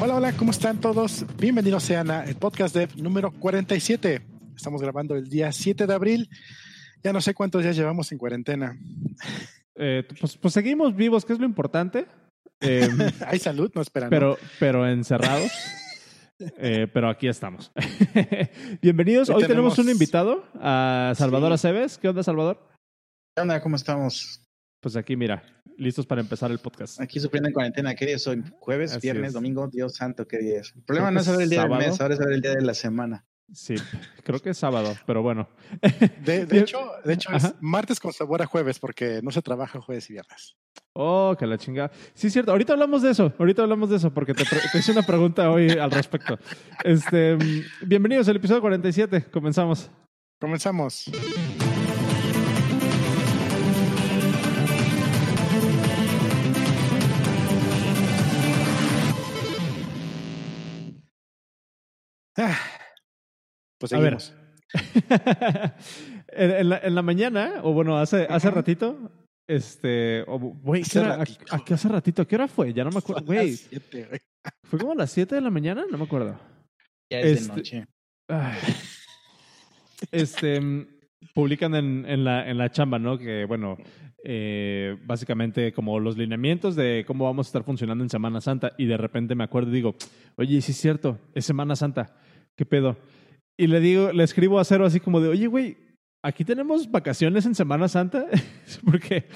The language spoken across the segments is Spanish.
Hola, hola, ¿cómo están todos? Bienvenidos sean a el podcast Dev número 47. Estamos grabando el día 7 de abril. Ya no sé cuántos días llevamos en cuarentena. Eh, pues, pues seguimos vivos, que es lo importante. Eh, Hay salud, no esperan. pero, pero encerrados. Eh, pero aquí estamos. Bienvenidos. Hoy Hoy tenemos tenemos- un invitado, a Salvador Sí. Aceves. ¿Qué onda, Salvador? ¿Qué onda? ¿Cómo estamos? Pues aquí, mira, listos para empezar el podcast. Aquí sufriendo en cuarentena. ¿Qué día es hoy? ¿Jueves, Así viernes, es. domingo? Dios santo, ¿qué día es? El problema Creo no es saber el día sábado. del mes, ahora es saber el día de la semana. Sí, creo que es sábado, pero bueno. de, hecho, de hecho es Ajá. martes con sabor a jueves porque no se trabaja jueves y viernes. Oh, que la chingada. Sí, es cierto. Ahorita hablamos de eso. Ahorita hablamos de eso porque te, te hice una pregunta hoy al respecto. Este, mm, bienvenidos al episodio 47. Comenzamos. Comenzamos. Ah, pues A ver. seguimos. en, en la, en la mañana, o bueno, hace, hace ratito, este, güey, Hace ¿qué hora- ratito. ¿a, a qué hace ratito? ¿Qué hora fue? Ya no me acuerdo. Güey. ¿fue como a las 7 de la mañana? No me acuerdo. Ya es Este- de noche. Ay. Este, mm, publican en, en, la, en la chamba, ¿no? Que, bueno, eh, básicamente como los lineamientos de cómo vamos a estar funcionando en Semana Santa y de repente me acuerdo y digo, oye, sí es cierto, es Semana Santa, ¿qué pedo? Y le digo, le escribo a Cero así como de, oye, güey, aquí tenemos vacaciones en Semana Santa, porque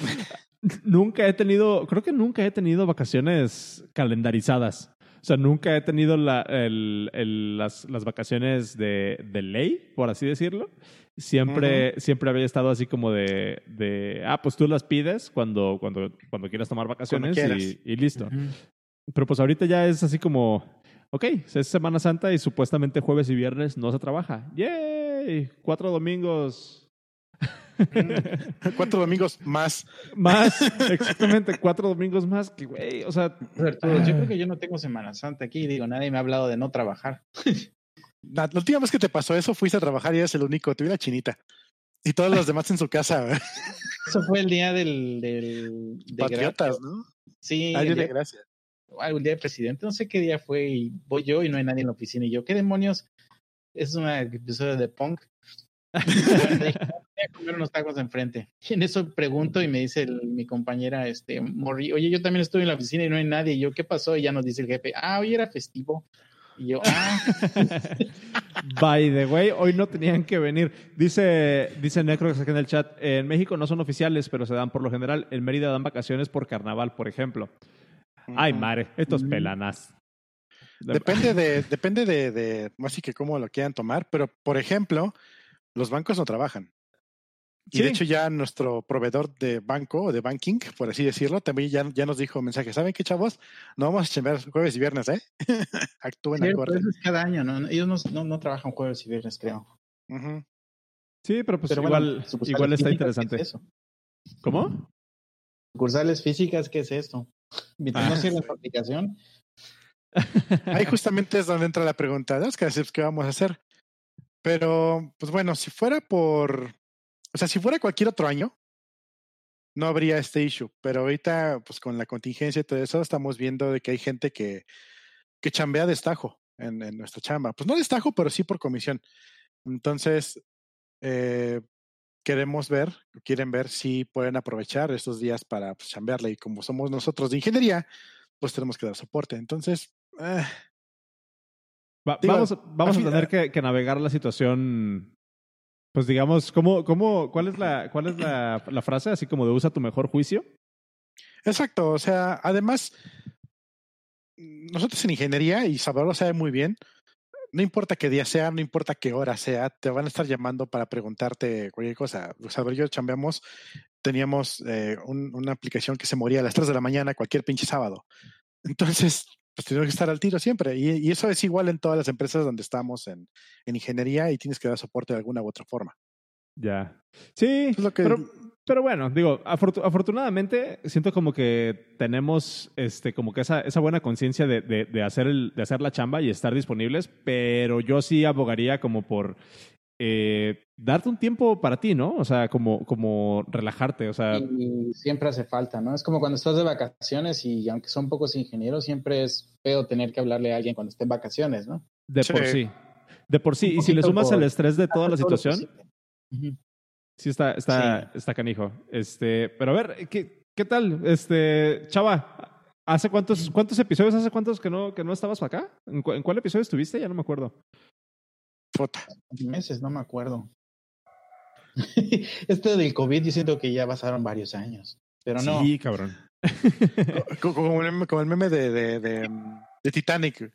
nunca he tenido, creo que nunca he tenido vacaciones calendarizadas. O sea, nunca he tenido la, el- el- las, las vacaciones de, de ley, por así decirlo. Siempre, siempre había estado así como de, de, ah, pues tú las pides cuando, cuando, cuando quieras tomar vacaciones y, y listo. Pero pues ahorita ya es así como, ok, es Semana Santa y supuestamente jueves y viernes no se trabaja. ¡Yay! Cuatro domingos. Cuatro domingos más. más, exactamente, cuatro domingos más que, güey, o sea, Arturo, yo creo que yo no tengo Semana Santa aquí. Digo, nadie me ha hablado de no trabajar. La, la última vez que te pasó eso, fuiste a trabajar y eres el único. Te vi la chinita. Y todos los demás en su casa. güey. Eso fue el día del... del de Patriotas, gracia. ¿no? Sí, Ah, el Día de gracias. El día del presidente. No sé qué día fue y voy yo y no hay nadie en la oficina. Y yo, ¿qué demonios? Es un episodio de punk. Voy a comer unos tacos de enfrente. Y en eso pregunto y me dice mi compañera, este, Morri, oye, yo también estoy en la oficina y no hay nadie. Y yo, ¿qué pasó? Y ya nos dice el jefe, ah, hoy era festivo. Y yo, ah, by the way, hoy no tenían que venir. Dice, dice Necrox aquí en el chat, en México no son oficiales, pero se dan por lo general. En Mérida dan vacaciones por carnaval, por ejemplo. Ay, Ujú. madre, estos pelanas. Depende de, depende de, de, así que cómo lo quieran tomar, pero por ejemplo, los bancos no trabajan. Y de Sí. hecho ya nuestro proveedor de banco o de banking, por así decirlo, también ya, ya nos dijo mensaje, ¿saben qué chavos? No vamos a chambear jueves y viernes, ¿eh? Actúen acorde. eso es cada año, ¿no? Ellos no, no, no trabajan jueves y viernes, creo. Sí, pero pues Pero bueno, igual, sucursales igual está interesante. ¿qué es eso? ¿Cómo? Sucursales físicas, ¿qué es esto? Mientras no Ah, sirve sí. la aplicación, Ahí justamente es donde entra la pregunta, ¿no? Que ¿qué vamos a hacer? Pero, pues bueno, si fuera por, o sea, si fuera cualquier otro año, no habría este issue. Pero ahorita, pues con la contingencia y todo eso, estamos viendo de que hay gente que, que chambea destajo en, en nuestra chamba. Pues no destajo, pero sí por comisión. Entonces, eh, queremos ver, quieren ver si pueden aprovechar estos días para pues, chambearle. Y como somos nosotros de ingeniería, pues tenemos que dar soporte. Entonces, eh, Va- Digo, vamos vamos a tener que, que navegar la situación, pues digamos, ¿cómo, cómo, ¿cuál es, la, cuál es la, la frase? Así como de usa tu mejor juicio. Exacto, o sea, además, nosotros en ingeniería, y Salvador lo sabe muy bien, no importa qué día sea, no importa qué hora sea, te van a estar llamando para preguntarte cualquier cosa. Salvador y yo chambeamos, teníamos eh, un- una aplicación que se moría a las 3 de la mañana cualquier pinche sábado. Entonces, pues tenemos que estar al tiro siempre. Y, y eso es igual en todas las empresas donde estamos en, en ingeniería y tienes que dar soporte de alguna u otra forma. Ya. Sí, Es lo que- pero, pero bueno, digo, afortu- afortunadamente siento como que tenemos este, como que esa, esa buena conciencia de, de, de hacer el, de hacer la chamba y estar disponibles, pero yo sí abogaría como por eh, darte un tiempo para ti, ¿no? O sea, como, como relajarte, o sea... Y siempre hace falta, ¿no? Es como cuando estás de vacaciones y aunque son pocos ingenieros, siempre es feo tener que hablarle a alguien cuando esté en vacaciones, ¿no? De por sí. De por sí. Y si le sumas el estrés de toda la situación, sí está, está, está canijo. Este, pero a ver, ¿qué, qué tal? Este, Chava, ¿hace cuántos, cuántos episodios, hace cuántos que no, que no estabas acá? ¿En, cuál episodio estuviste? Ya no me acuerdo. Meses, no me acuerdo. este del COVID, yo siento que ya pasaron varios años, pero no. Sí, cabrón. como, el meme de, de, de, Titanic.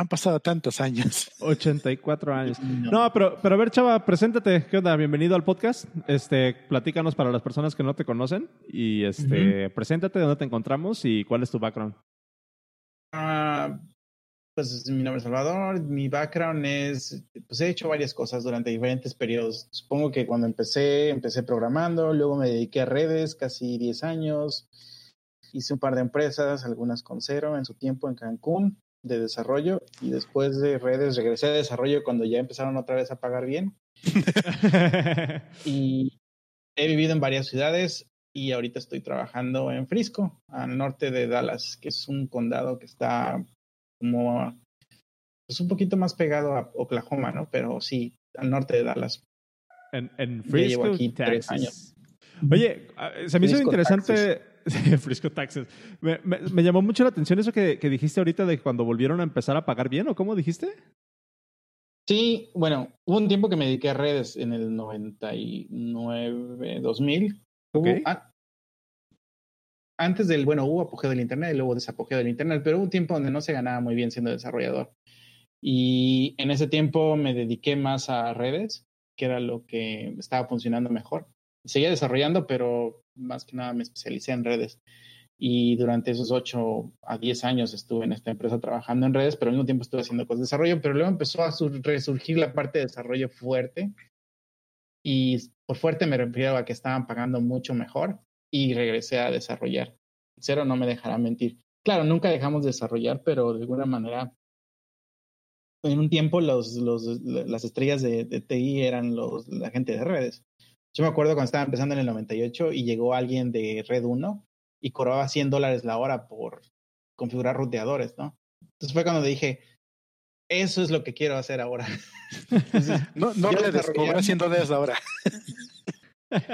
Han pasado tantos años. 84 años. No, pero, pero a ver, chava, preséntate. ¿Qué onda? Bienvenido al podcast. Este, platícanos para las personas que no te conocen. Y este, preséntate, dónde te encontramos y cuál es tu background. Ah, pues mi nombre es Salvador, mi background es, pues he hecho varias cosas durante diferentes periodos. Supongo que cuando empecé, empecé programando, luego me dediqué a redes, casi 10 años. Hice un par de empresas, algunas con cero en su tiempo en Cancún de desarrollo y después de redes regresé a desarrollo cuando ya empezaron otra vez a pagar bien. y he vivido en varias ciudades y ahorita estoy trabajando en Frisco, al norte de Dallas, que es un condado que está como es pues, un poquito más pegado a Oklahoma, ¿no? Pero sí, al norte de Dallas. En, en Frisco, Texas. Años. Oye, ah, se me hizo interesante. Frisco, Texas. Me, me, llamó mucho la atención eso que, que, dijiste ahorita de cuando volvieron a empezar a pagar bien, ¿o cómo dijiste? Sí, bueno, hubo un tiempo que me dediqué a redes en el 99, 2000. Okay antes del, bueno, hubo apogeo del Internet y luego desapogeo del Internet, pero hubo un tiempo donde no se ganaba muy bien siendo desarrollador. Y en ese tiempo me dediqué más a redes, que era lo que estaba funcionando mejor. Seguía desarrollando, pero más que nada me especialicé en redes. Y durante esos 8 a 10 años estuve en esta empresa trabajando en redes, pero al mismo tiempo estuve haciendo cosas de desarrollo, pero luego empezó a resurgir la parte de desarrollo fuerte. Y por fuerte me refiero a que estaban pagando mucho mejor y regresé a desarrollar. Cero no me dejará mentir. Claro, nunca dejamos de desarrollar, pero de alguna manera, en un tiempo los, los, las estrellas de, TI eran los, la gente de redes. Yo me acuerdo cuando estaba empezando en el 98 y llegó alguien de Red 1 y cobraba 100 dólares la hora por configurar ruteadores, ¿no? Entonces fue cuando dije, eso es lo que quiero hacer ahora. no, no le cobrar 100 dólares la hora.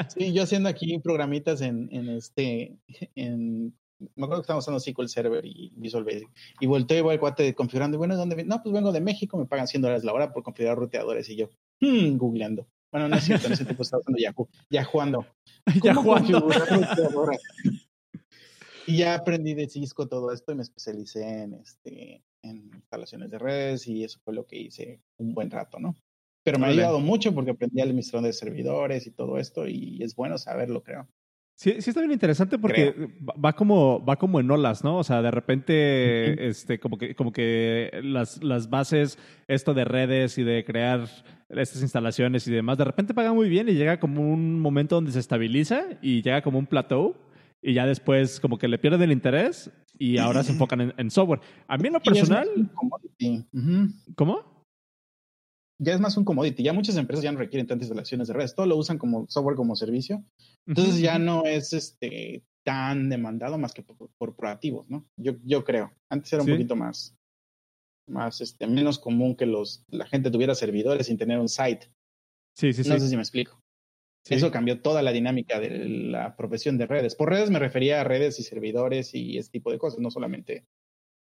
Sí, yo haciendo aquí programitas en, en este, en, me acuerdo que estábamos usando SQL Server y Visual Basic. Y volteo y voy al cuate configurando. Y bueno, ¿dónde? No, pues vengo de México, me pagan 100 dólares la hora por configurar ruteadores. Y yo, hmm, googleando. Bueno, no es cierto, en ese tiempo estaba usando Yahoo. Yahoo ando. ¿Cómo Y ya aprendí de Cisco todo esto y me especialicé en, este, en instalaciones de redes y eso fue lo que hice un buen rato, ¿no? Pero me ha ayudado mucho porque aprendí la administración de servidores y todo esto y es bueno saberlo, creo. Sí, sí está bien interesante porque va como, va como en olas, ¿no? O sea, de repente, este, como que, como que las, las bases, esto de redes y de crear estas instalaciones y demás, de repente paga muy bien y llega como un momento donde se estabiliza y llega como un plateau y ya después como que le pierden el interés y ahora se enfocan en, software. A mí en lo personal... ¿Cómo? ya es más un commodity. Ya muchas empresas ya no requieren tantas instalaciones de redes. Todo lo usan como software como servicio. Entonces ya no es este tan demandado más que por corporativos, ¿no? Yo, yo creo. Antes era un poquito más, más este, menos común que los, la gente tuviera servidores sin tener un site. Sí, sí, sí. No sé si me explico. Eso cambió toda la dinámica de la profesión de redes. Por redes me refería a redes y servidores y ese tipo de cosas, no solamente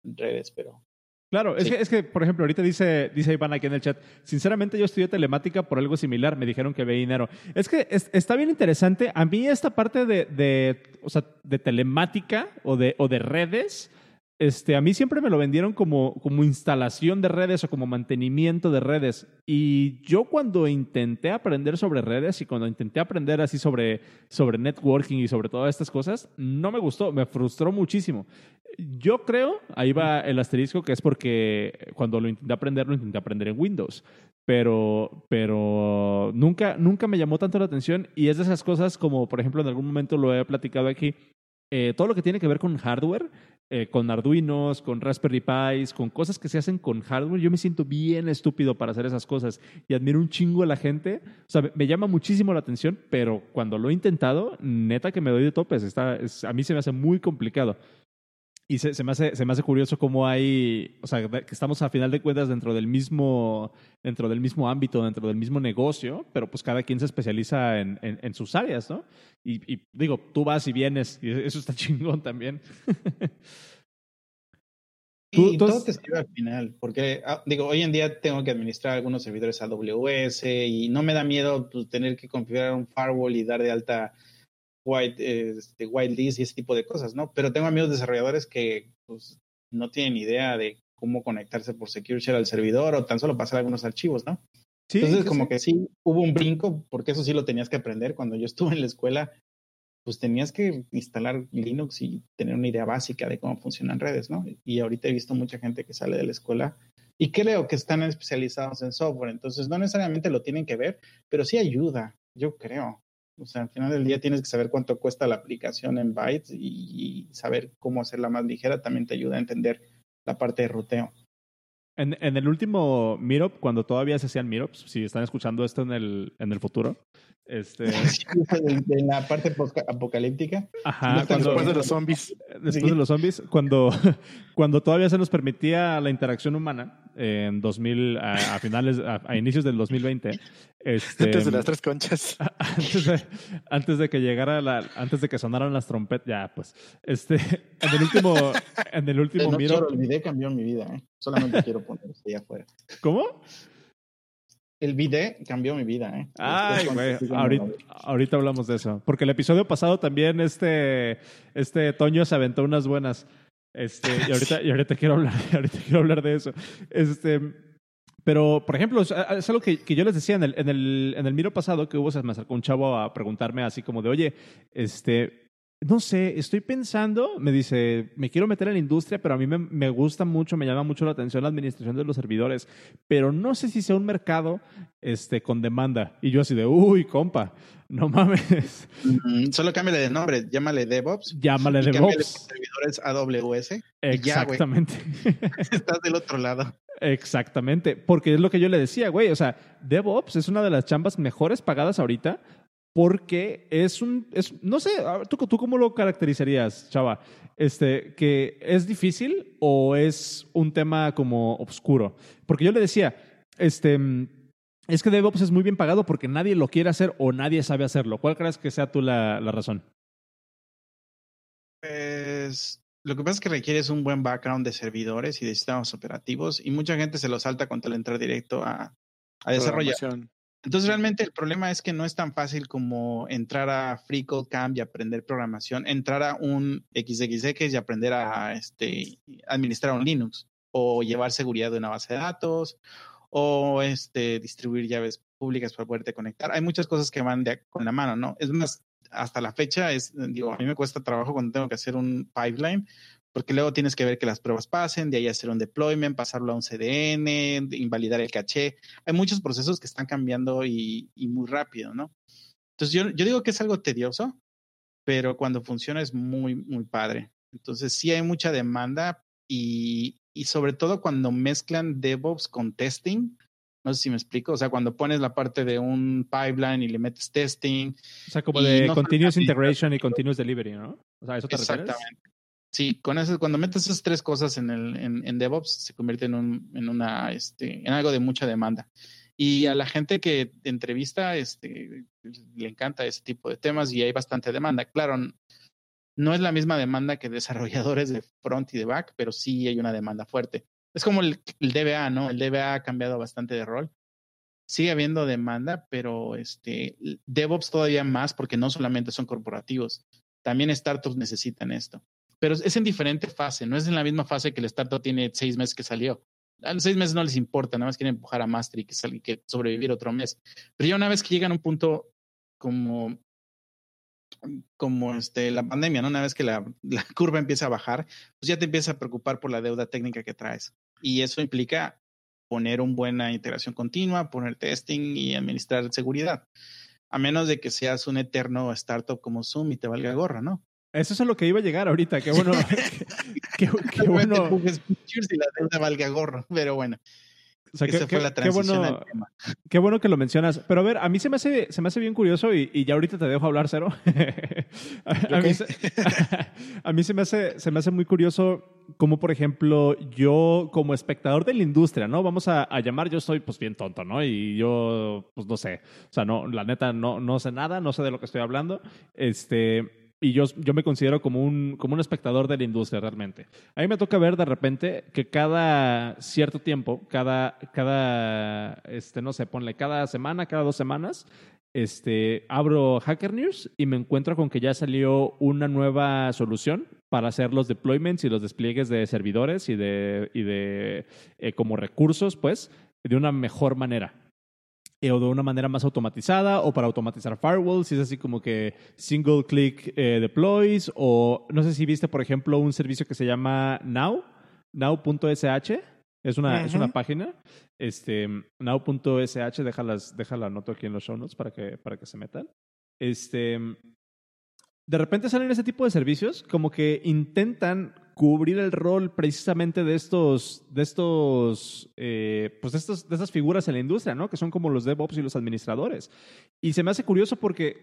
redes, pero Claro, es, que, es que, por ejemplo, ahorita dice, dice Iván aquí en el chat, sinceramente yo estudié telemática por algo similar, me dijeron que ve dinero. Es que está bien interesante, a mí esta parte de, de, o sea, de telemática o de, o de redes, este, a mí siempre me lo vendieron como, como instalación de redes o como mantenimiento de redes. Y yo cuando intenté aprender sobre redes y cuando intenté aprender así sobre, sobre networking y sobre todas estas cosas, no me gustó, me frustró muchísimo. Yo creo, ahí va el asterisco, que es porque cuando lo intenté aprender, lo intenté aprender en Windows. Pero, pero nunca, nunca me llamó tanto la atención y es de esas cosas como, por ejemplo, en algún momento lo he platicado aquí, eh, todo lo que tiene que ver con hardware eh, con Arduinos, con Raspberry Pis, con cosas que se hacen con hardware, yo me siento bien estúpido para hacer esas cosas y admiro un chingo a la gente. O sea, me, llama muchísimo la atención, pero cuando lo he intentado, neta que me doy de topes. Está, a mí se me hace muy complicado. Y se, se, me hace, se me hace curioso cómo hay, o sea, que estamos a final de cuentas dentro del mismo, dentro del mismo ámbito, dentro del mismo negocio, pero pues cada quien se especializa en, en, sus áreas, ¿no? Y, y, digo, tú vas y vienes, y eso está chingón también. Y todo te sirve al final, porque ah, digo, hoy en día tengo que administrar algunos servidores AWS y no me da miedo pues, tener que configurar un firewall y dar de alta white, este, whitelist y ese tipo de cosas, ¿no? Pero tengo amigos desarrolladores que pues, no tienen idea de cómo conectarse por Secure Share al servidor o tan solo pasar algunos archivos, ¿no? Sí, Entonces, como que sí, hubo un brinco, porque eso sí lo tenías que aprender. Cuando yo estuve en la escuela, pues tenías que instalar Linux y tener una idea básica de cómo funcionan redes, ¿no? Y ahorita he visto mucha gente que sale de la escuela y creo que están especializados en software, entonces no necesariamente lo tienen que ver, pero sí ayuda, yo creo. O sea, al final del día tienes que saber cuánto cuesta la aplicación en bytes y, saber cómo hacerla más ligera también te ayuda a entender la parte de ruteo. En, en el último Meetup, cuando todavía se hacían Meetups, si están escuchando esto en el, en el futuro, este... en la parte apocalíptica. Ajá, después de los zombies. Después de los zombies, cuando, cuando todavía se nos permitía la interacción humana, en 2000, a, finales, a, inicios del 2020. Este, antes de las tres conchas. Antes de, antes de que llegara la, antes de que sonaran las trompetas, ya pues, este, en el último, en el último no, miro. el video cambió mi vida, ¿eh? Solamente quiero ponerlo ahí afuera. ¿Cómo? El video cambió mi vida, ¿eh? Ay, güey, ahorita, ahorita, hablamos de eso. Porque el episodio pasado también este, este Toño se aventó unas buenas. Este, y ahorita, y ahorita quiero hablar, ahorita quiero hablar de eso. Este, pero, por ejemplo, es, algo que, que, yo les decía en el, en el, en el miro pasado que hubo, se me acercó un chavo a preguntarme así como de, oye, este, no sé, estoy pensando, me dice, me quiero meter en la industria, pero a mí me, me, gusta mucho, me llama mucho la atención la administración de los servidores, pero no sé si sea un mercado este, con demanda. Y yo así de, uy, compa, no mames. solo cámbiale de nombre, llámale DevOps. Llámale DevOps. servidores AWS. Exactamente. Estás del otro lado. Exactamente, porque es lo que yo le decía, güey, o sea, DevOps es una de las chambas mejores pagadas ahorita porque es un, es, no sé, ¿tú, ¿tú cómo lo caracterizarías, Chava? Este, ¿Que es difícil o es un tema como oscuro? Porque yo le decía, este, es que DevOps es muy bien pagado porque nadie lo quiere hacer o nadie sabe hacerlo. ¿Cuál crees que sea tú la, la razón? Pues lo que pasa es que requieres un buen background de servidores y de sistemas operativos y mucha gente se lo salta con tal entrar directo a, a desarrollar. Entonces realmente el problema es que no es tan fácil como entrar a FreeCodeCamp y aprender programación, entrar a un XXX y aprender a este, administrar un Linux o llevar seguridad de una base de datos o este, distribuir llaves públicas para poderte conectar. Hay muchas cosas que van de, con la mano, ¿no? Es más, hasta la fecha, es, digo, a mí me cuesta trabajo cuando tengo que hacer un pipeline porque luego tienes que ver que las pruebas pasen, de ahí hacer un deployment, pasarlo a un CDN, invalidar el caché. Hay muchos procesos que están cambiando y, muy rápido, ¿no? Entonces yo, yo, digo que es algo tedioso, pero cuando funciona es muy, muy padre. Entonces sí hay mucha demanda y, y sobre todo cuando mezclan DevOps con testing, no sé si me explico. O sea, cuando pones la parte de un pipeline y le metes testing. O sea, como de continuous integration y continuous delivery, ¿no? O sea, ¿eso te Exactamente. Sí, cuando metes esas tres cosas en, DevOps, se convierte este, en algo de mucha demanda. Y a la gente que entrevista, este, le encanta ese tipo de temas y hay bastante demanda. Claro, no es la misma demanda que desarrolladores de front y de back, pero sí hay una demanda fuerte. Es como el, el DBA, ¿no? El DBA ha cambiado bastante de rol. Sigue habiendo demanda, pero este, DevOps todavía más porque no solamente son corporativos, también startups necesitan esto pero es en diferente fase, no es en la misma fase que el startup tiene seis meses que salió. A los seis meses no les importa, nada más quieren empujar a Master y que, sobrevivir otro mes. Pero ya una vez que llegan a un punto como, como este, la pandemia, ¿no? una vez que la, la curva empieza a bajar, pues ya te empieza a preocupar por la deuda técnica que traes. Y eso implica poner una buena integración continua, poner testing y administrar seguridad. A menos de que seas un eterno startup como Zoom y te valga gorra, ¿no? Eso es a lo que iba a llegar ahorita. Qué bueno, qué, qué bueno. y la deuda valga gorro, pero bueno. O sea, Esa qué, fue la transición bueno, al tema. Qué bueno que lo mencionas. Pero a ver, a mí se me hace, se me hace bien curioso y, y ya ahorita te dejo hablar, Cero. a, a, mí se, a, mí se, me hace, se me hace muy curioso como, por ejemplo, yo como espectador de la industria, ¿no? Vamos a, a, llamar, yo soy pues bien tonto, ¿no? Y yo, pues no sé. O sea, no, la neta, no, no sé nada, no sé de lo que estoy hablando. Este y yo, yo me considero como un, como un espectador de la industria realmente. A mí me toca ver de repente que cada cierto tiempo, cada, cada este, no sé, ponle cada semana, cada dos semanas, este, abro Hacker News y me encuentro con que ya salió una nueva solución para hacer los deployments y los despliegues de servidores y de, y de eh, como recursos, pues, de una mejor manera. Eh, o de una manera más automatizada o para automatizar firewalls, si es así como que single click eh, deploys o no sé si viste por ejemplo un servicio que se llama Now, now.sh, es una, es una página, este, now.sh, déjalas, déjala anoto aquí en los show notes para que, para que se metan. Este, de repente salen ese tipo de servicios como que intentan cubrir el rol precisamente de estos, de estos, eh, pues de, estos, de estas figuras en la industria, ¿no? Que son como los DevOps y los administradores. Y se me hace curioso porque,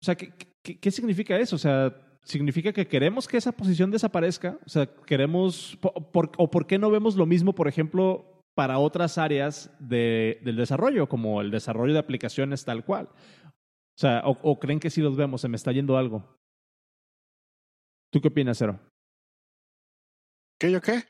o sea, ¿qué, qué, significa eso? O sea, ¿significa que queremos que esa posición desaparezca? O sea, queremos, por, o por qué no vemos lo mismo, por ejemplo, para otras áreas de, del desarrollo, como el desarrollo de aplicaciones tal cual? O sea, o, o creen que si los vemos, se me está yendo algo. ¿Tú qué opinas, Cero? ¿Qué yo qué?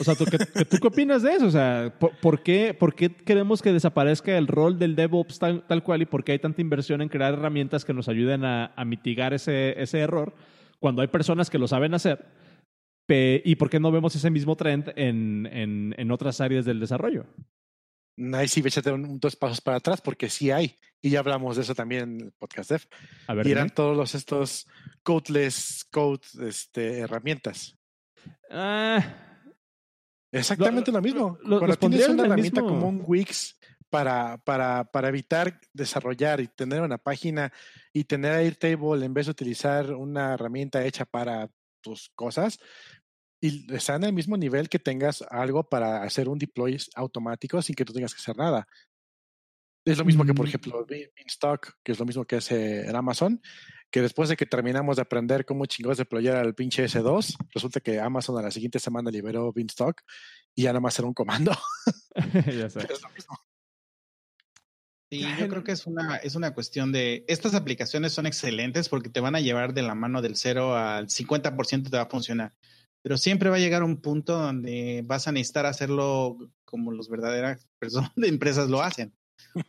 O sea, ¿tú, qué, ¿tú qué opinas de eso? O sea, ¿por, qué, ¿por qué queremos que desaparezca el rol del DevOps tal, tal, cual y por qué hay tanta inversión en crear herramientas que nos ayuden a, a mitigar ese, ese error cuando hay personas que lo saben hacer? ¿Y por qué no vemos ese mismo trend en, en, en otras áreas del desarrollo? Ahí sí, échate un, dos pasos para atrás porque sí hay. Y ya hablamos de eso también en el podcast Dev. A ver, y eran todos los, estos codeless code este, herramientas. Ah, Exactamente lo, mismo. Lo, Cuando tienes una herramienta como un Wix para, para, para evitar desarrollar y tener una página y tener Airtable en vez de utilizar una herramienta hecha para tus cosas, y está en el mismo nivel que tengas algo para hacer un deploy automático sin que tú tengas que hacer nada. Es lo mismo que, por mm. ejemplo, Beanstalk, que es lo mismo que hace en Amazon, que después de que terminamos de aprender cómo chingados deployar al pinche S2, resulta que Amazon a la siguiente semana liberó Beanstalk y ya nada más era un comando. ya sé. es lo mismo. Sí, yo creo que es una, es una cuestión de, estas aplicaciones son excelentes porque te van a llevar de la mano del 0 al 50% te va a funcionar, pero siempre va a llegar un punto donde vas a necesitar hacerlo como los verdaderas personas de empresas lo hacen.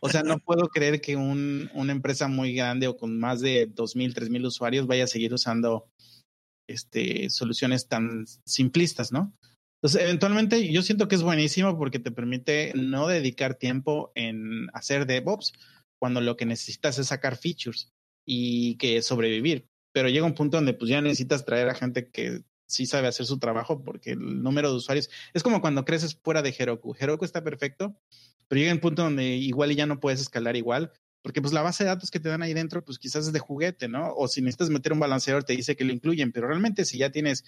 O sea, no puedo creer que un, una empresa muy grande o con más de 2.000, 3.000 usuarios vaya a seguir usando este, soluciones tan simplistas, ¿no? Entonces, eventualmente yo siento que es buenísimo porque te permite no dedicar tiempo en hacer DevOps cuando lo que necesitas es sacar features y que sobrevivir. Pero llega un punto donde pues ya necesitas traer a gente que sí sabe hacer su trabajo porque el número de usuarios es como cuando creces fuera de Heroku. Heroku está perfecto, pero llega un punto donde igual ya no puedes escalar igual, porque pues la base de datos que te dan ahí dentro, pues quizás es de juguete, ¿no? O si necesitas meter un balanceador, te dice que lo incluyen, pero realmente si ya tienes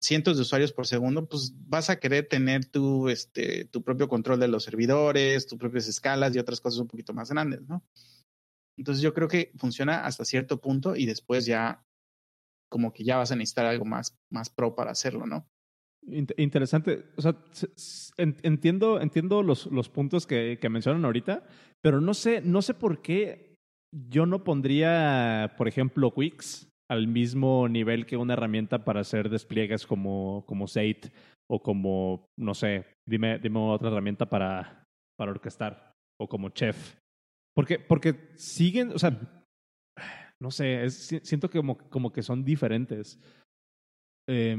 cientos de usuarios por segundo, pues vas a querer tener tu, este, tu propio control de los servidores, tus propias escalas y otras cosas un poquito más grandes, ¿no? Entonces yo creo que funciona hasta cierto punto y después ya como que ya vas a necesitar algo más, más pro para hacerlo, ¿no? Interesante. O sea, entiendo, entiendo los, los puntos que, que, mencionan ahorita, pero no sé, no sé por qué yo no pondría, por ejemplo, Wix al mismo nivel que una herramienta para hacer despliegues como, como Sate o como, no sé, dime, dime otra herramienta para, para orquestar o como Chef. Porque, porque siguen, o sea, no sé, siento que como, como que son diferentes. Eh,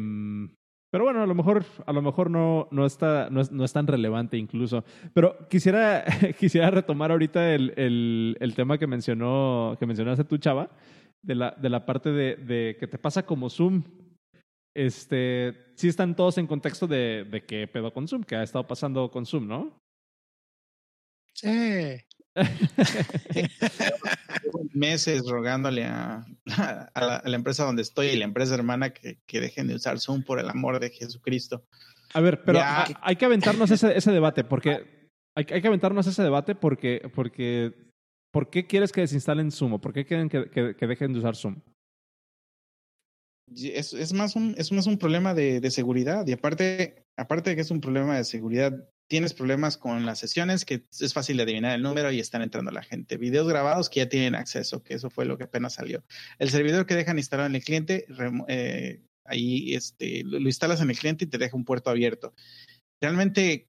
pero bueno, a lo mejor, a lo mejor no, no, está, no, es, no es tan relevante incluso. Pero quisiera, quisiera retomar ahorita el, el, el, tema que mencionó, que mencionaste tú, Chava, de la, de la parte de, de que te pasa como Zoom. Este, sí están todos en contexto de, de qué pedo con Zoom, que ha estado pasando con Zoom, ¿no? Sí. Meses rogándole a, a, la, empresa donde estoy y la empresa hermana que, que, dejen de usar Zoom por el amor de Jesucristo. A ver, pero hay que aventarnos ese, ese debate, porque hay, hay, que aventarnos ese debate porque, porque ¿por qué quieres que desinstalen Zoom? ¿Por qué quieren que, que, que dejen de usar Zoom? Es, es, más un, es más un problema de, de, seguridad y aparte, aparte de que es un problema de seguridad, tienes problemas con las sesiones que es fácil de adivinar el número y están entrando la gente. Videos grabados que ya tienen acceso, que eso fue lo que apenas salió. El servidor que dejan instalado en el cliente, eh, ahí este, lo, instalas en el cliente y te deja un puerto abierto. Realmente,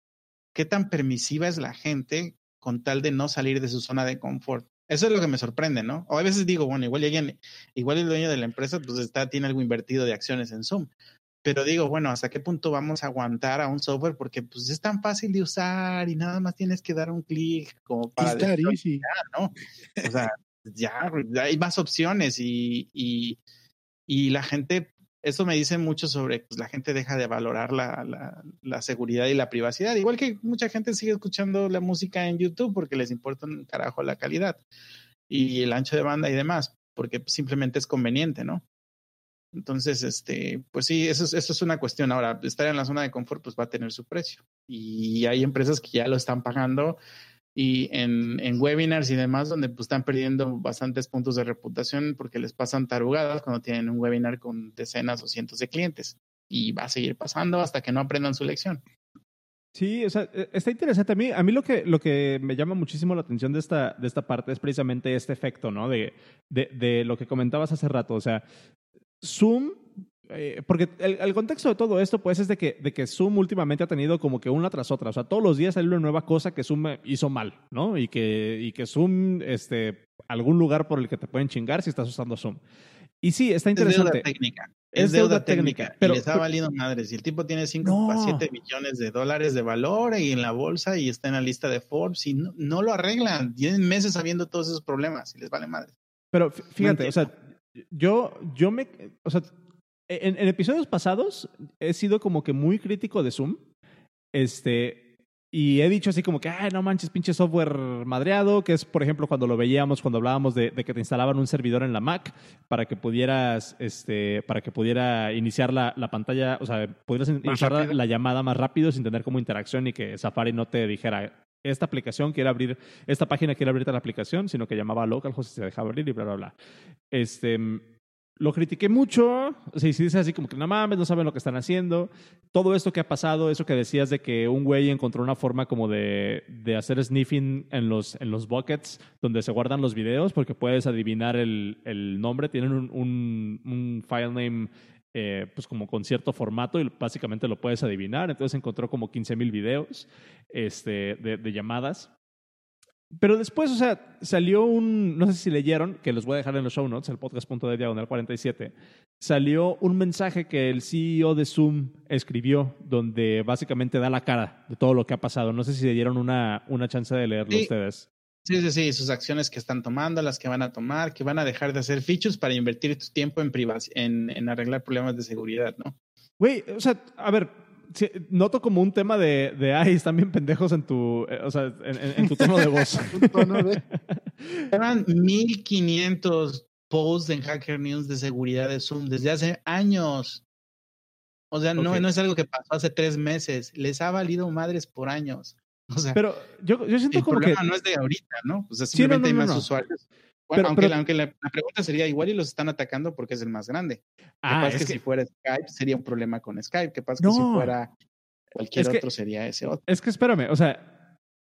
¿qué tan permisiva es la gente con tal de no salir de su zona de confort? Eso es lo que me sorprende, ¿no? O a veces digo, bueno, igual alguien, igual el dueño de la empresa, pues está, tiene algo invertido de acciones en Zoom. Pero digo, bueno, ¿hasta qué punto vamos a aguantar a un software? Porque pues es tan fácil de usar y nada más tienes que dar un clic como para... decir, ¿no? O sea, ya hay más opciones y, y, y la gente eso me dice mucho sobre pues, la gente deja de valorar la, la, la, seguridad y la privacidad. Igual que mucha gente sigue escuchando la música en YouTube porque les importa un carajo la calidad y el ancho de banda y demás, porque simplemente es conveniente, ¿no? Entonces, este, pues sí, eso es, eso es una cuestión. Ahora, estar en la zona de confort pues va a tener su precio. Y hay empresas que ya lo están pagando y en, en, webinars y demás, donde pues están perdiendo bastantes puntos de reputación porque les pasan tarugadas cuando tienen un webinar con decenas o cientos de clientes. Y va a seguir pasando hasta que no aprendan su lección. Sí, o sea, e, está interesante. A mí, a mí lo, que, lo que me llama muchísimo la atención de esta, de esta parte es precisamente este efecto, ¿no? De, de, de lo que comentabas hace rato. O sea, Zoom eh, porque el, el, contexto de todo esto, pues, es de que, de que Zoom últimamente ha tenido como que una tras otra. O sea, todos los días sale una nueva cosa que Zoom hizo mal, ¿no? Y que, y que Zoom, este, algún lugar por el que te pueden chingar si estás usando Zoom. Y sí, está interesante. Es deuda técnica. Es, deuda, técnica. Pero, y les ha valido madres. Y el tipo tiene 5,7 no. millones de dólares de valor y en la bolsa y está en la lista de Forbes y no, no lo arreglan. Tienen meses sabiendo todos esos problemas y les vale madres. Pero fíjate, no o sea, yo, yo me, o sea, en, en, episodios pasados he sido como que muy crítico de Zoom. Este, y he dicho así como que, ay, no manches, pinche software madreado, que es, por ejemplo, cuando lo veíamos, cuando hablábamos de, de, que te instalaban un servidor en la Mac para que pudieras, este, para que pudiera iniciar la, la pantalla, o sea, pudieras iniciar la, la, llamada más rápido sin tener como interacción y que Safari no te dijera, esta aplicación quiere abrir, esta página quiere abrirte la aplicación, sino que llamaba a localhost y se dejaba abrir y bla, bla, bla. Este, lo critiqué mucho, o sea, y si dices así como que no mames, no saben lo que están haciendo. Todo esto que ha pasado, eso que decías de que un güey encontró una forma como de, de hacer sniffing en los, en los buckets donde se guardan los videos porque puedes adivinar el, el nombre, tienen un, un file name eh, pues como con cierto formato y básicamente lo puedes adivinar. Entonces encontró como 15 mil videos este, de, de llamadas pero después, o sea, salió un, no sé si leyeron, que los voy a dejar en los show notes, el podcast.de diagonal 47, salió un mensaje que el CEO de Zoom escribió, donde básicamente da la cara de todo lo que ha pasado. No sé si le dieron una, una chance de leerlo sí. ustedes. Sí, sí, sí, sus acciones que están tomando, las que van a tomar, que van a dejar de hacer features para invertir tu tiempo en, en, en arreglar problemas de seguridad, ¿no? Güey, o sea, a ver, noto como un tema de, de, ay, están bien pendejos en tu, eh, o sea, en, en, en, tu tono de voz. Eran 1500 posts en Hacker News de seguridad de Zoom desde hace años. O sea, okay. no, no es algo que pasó hace tres meses. Les ha valido madres por años. O sea, pero yo, yo siento el como problema que... no es de ahorita, ¿no? O sea, simplemente sí, no, hay más usuarios. Bueno, pero, aunque, pero, aunque la, la, pregunta sería igual y los están atacando porque es el más grande. Ah, es que, que, si fuera Skype sería un problema con Skype. ¿Qué pasa no, que si fuera cualquier otro sería ese otro? Es que espérame, o sea,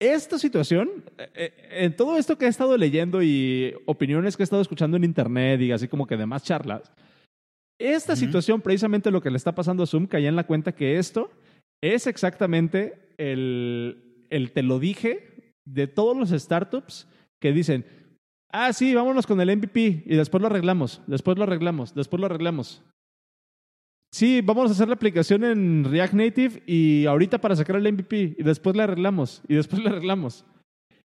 esta situación, eh, en todo esto que he estado leyendo y opiniones que he estado escuchando en internet y así como que demás charlas, esta uh -huh. situación precisamente lo que le está pasando a Zoom caía en la cuenta que esto es exactamente el, el te lo dije de todos los startups que dicen, Ah, sí, vámonos con el MVP y después lo arreglamos, después lo arreglamos, después lo arreglamos. Sí, vamos a hacer la aplicación en React Native y ahorita para sacar el MVP y después la arreglamos y después la arreglamos.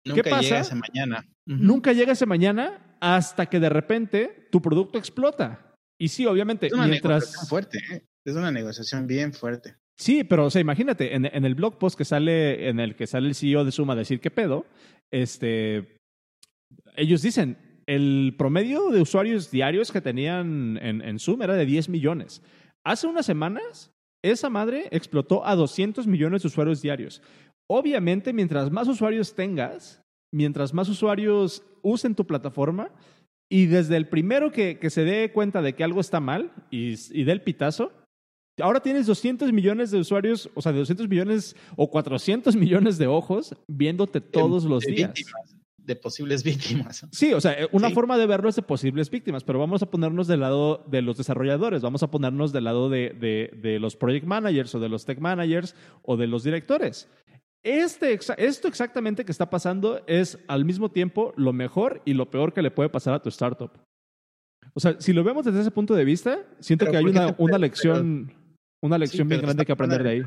Nunca ¿Qué pasa? llega ese mañana. Uh -huh. Nunca llega ese mañana hasta que de repente tu producto explota. Y sí, obviamente, es una mientras... negociación fuerte, ¿eh? es una negociación bien fuerte. Sí, pero o sea, imagínate, en, en, el blog post que sale, en el que sale el CEO de Suma a decir qué pedo, este, ellos dicen, el promedio de usuarios diarios que tenían en, en Zoom era de 10 millones. Hace unas semanas, esa madre explotó a 200 millones de usuarios diarios. Obviamente, mientras más usuarios tengas, mientras más usuarios usen tu plataforma, y desde el primero que, que se dé cuenta de que algo está mal y, y dé el pitazo, ahora tienes 200 millones de usuarios, o sea, de 200 millones o 400 millones de ojos viéndote todos los de días. víctimas, de posibles víctimas. Sí, o sea, una Sí. forma de verlo es de posibles víctimas, pero vamos a ponernos del lado de los desarrolladores, vamos a ponernos del lado de, de- de los project managers o de los tech managers o de los directores. Este, esto exactamente que está pasando es al mismo tiempo lo mejor y lo peor que le puede pasar a tu startup. O sea, si lo vemos desde ese punto de vista, siento Pero que hay ¿por qué una, una pero- lección, una lección Sí, bien grande que aprender de ahí.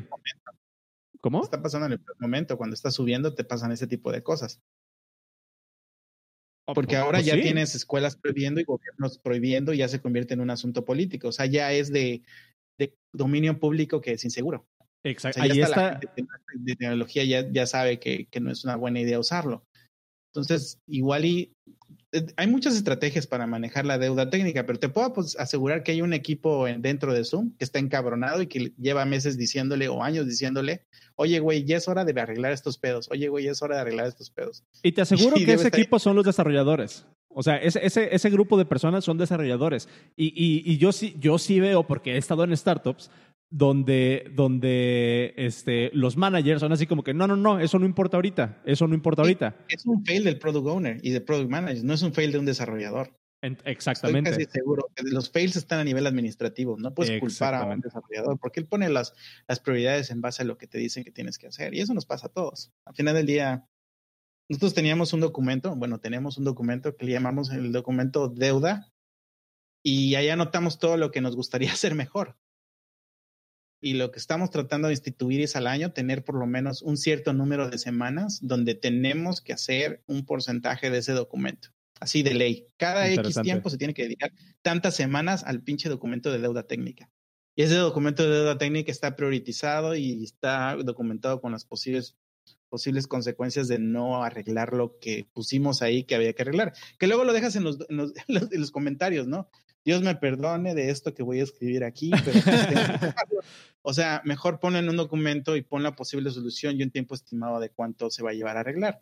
¿Cómo? Está pasando en el momento, cuando estás subiendo te pasan ese tipo de cosas. Porque ahora Pues ya sí. tienes escuelas prohibiendo y gobiernos prohibiendo y ya se convierte en un asunto político. O sea, ya es de, de dominio público que es inseguro. O Exacto. sea, ya Ahí está la gente de, tecnología ya, ya sabe que, que no es una buena idea usarlo. Entonces, igual y hay muchas estrategias para manejar la deuda técnica, pero te puedo pues, asegurar que hay un equipo en- dentro de Zoom que está encabronado y que lleva meses diciéndole o años diciéndole, oye, güey, ya es hora de arreglar estos pedos. Oye, güey, ya es hora de arreglar estos pedos. Y te aseguro Y que ese equipo son los desarrolladores. O sea, ese, ese, ese grupo de personas son desarrolladores. Y, y, y yo, sí, yo sí veo, porque he estado en startups, donde, donde este, los managers son así como que, no, no, no, eso no importa ahorita, eso no importa ahorita. Es un fail del product owner y del product manager, no es un fail de un desarrollador. En- Estoy exactamente. casi seguro que los fails están a nivel administrativo. No puedes culpar a un Exactamente. desarrollador porque él pone las, las prioridades en base a lo que te dicen que tienes que hacer. Y eso nos pasa a todos. Al final del día, nosotros teníamos un documento, bueno, tenemos un documento que le llamamos el documento deuda y ahí anotamos todo lo que nos gustaría hacer mejor. Y lo que estamos tratando de instituir es al año tener por lo menos un cierto número de semanas donde tenemos que hacer un porcentaje de ese documento. Así de ley. Cada X tiempo se tiene que dedicar tantas semanas al pinche documento de deuda técnica. Y ese documento de deuda técnica está prioritizado y está documentado con las posibles, posibles consecuencias de no arreglar lo que pusimos ahí que había que arreglar. Que luego lo dejas en los, en los- en los comentarios, ¿no? Dios me perdone de esto que voy a escribir aquí, pero o sea, mejor ponlo en un documento y pon la posible solución y un tiempo estimado de cuánto se va a llevar a arreglar.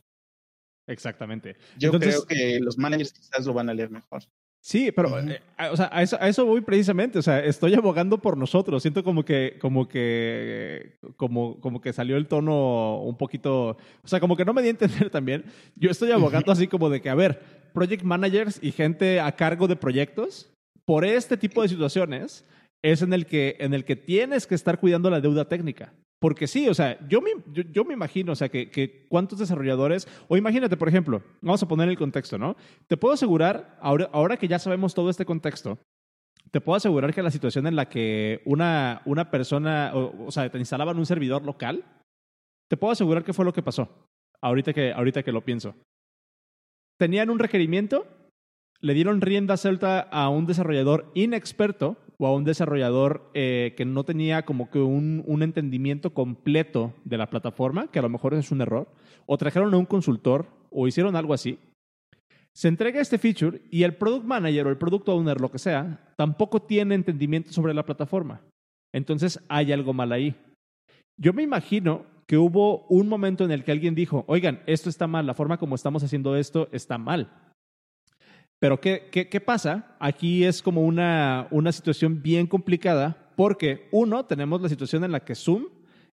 Exactamente. Yo Entonces- creo que los managers quizás lo van a leer mejor. Sí, pero eh, o sea, a eso, a eso voy precisamente. O sea, estoy abogando por nosotros. Siento como que, como que, como, como que salió el tono un poquito. O sea, como que no me di a entender también. Yo estoy abogando así como de que, a ver, project managers y gente a cargo de proyectos, por este tipo de situaciones, es en el que, en el que tienes que estar cuidando la deuda técnica. Porque sí, o sea, yo me, yo, me imagino, o sea, que, que cuántos desarrolladores, o imagínate, por ejemplo, vamos a poner el contexto, ¿no? Te puedo asegurar, ahora, ahora que ya sabemos todo este contexto, te puedo asegurar que la situación en la que una, una persona, o, o sea, te instalaban un servidor local, te puedo asegurar que fue lo que pasó, ahorita que, ahorita que lo pienso. Tenían un requerimiento, le dieron rienda suelta a un desarrollador inexperto o a un desarrollador eh, que no tenía como que un, un entendimiento completo de la plataforma, que a lo mejor es un error, o trajeron a un consultor o hicieron algo así. Se entrega este feature y el product manager o el product owner, lo que sea, tampoco tiene entendimiento sobre la plataforma. Entonces hay algo mal ahí. Yo me imagino que hubo un momento en el que alguien dijo, oigan, esto está mal, la forma como estamos haciendo esto está mal. Pero ¿qué, qué, qué pasa? Aquí es como una, una situación bien complicada porque, uno, tenemos la situación en la que Zoom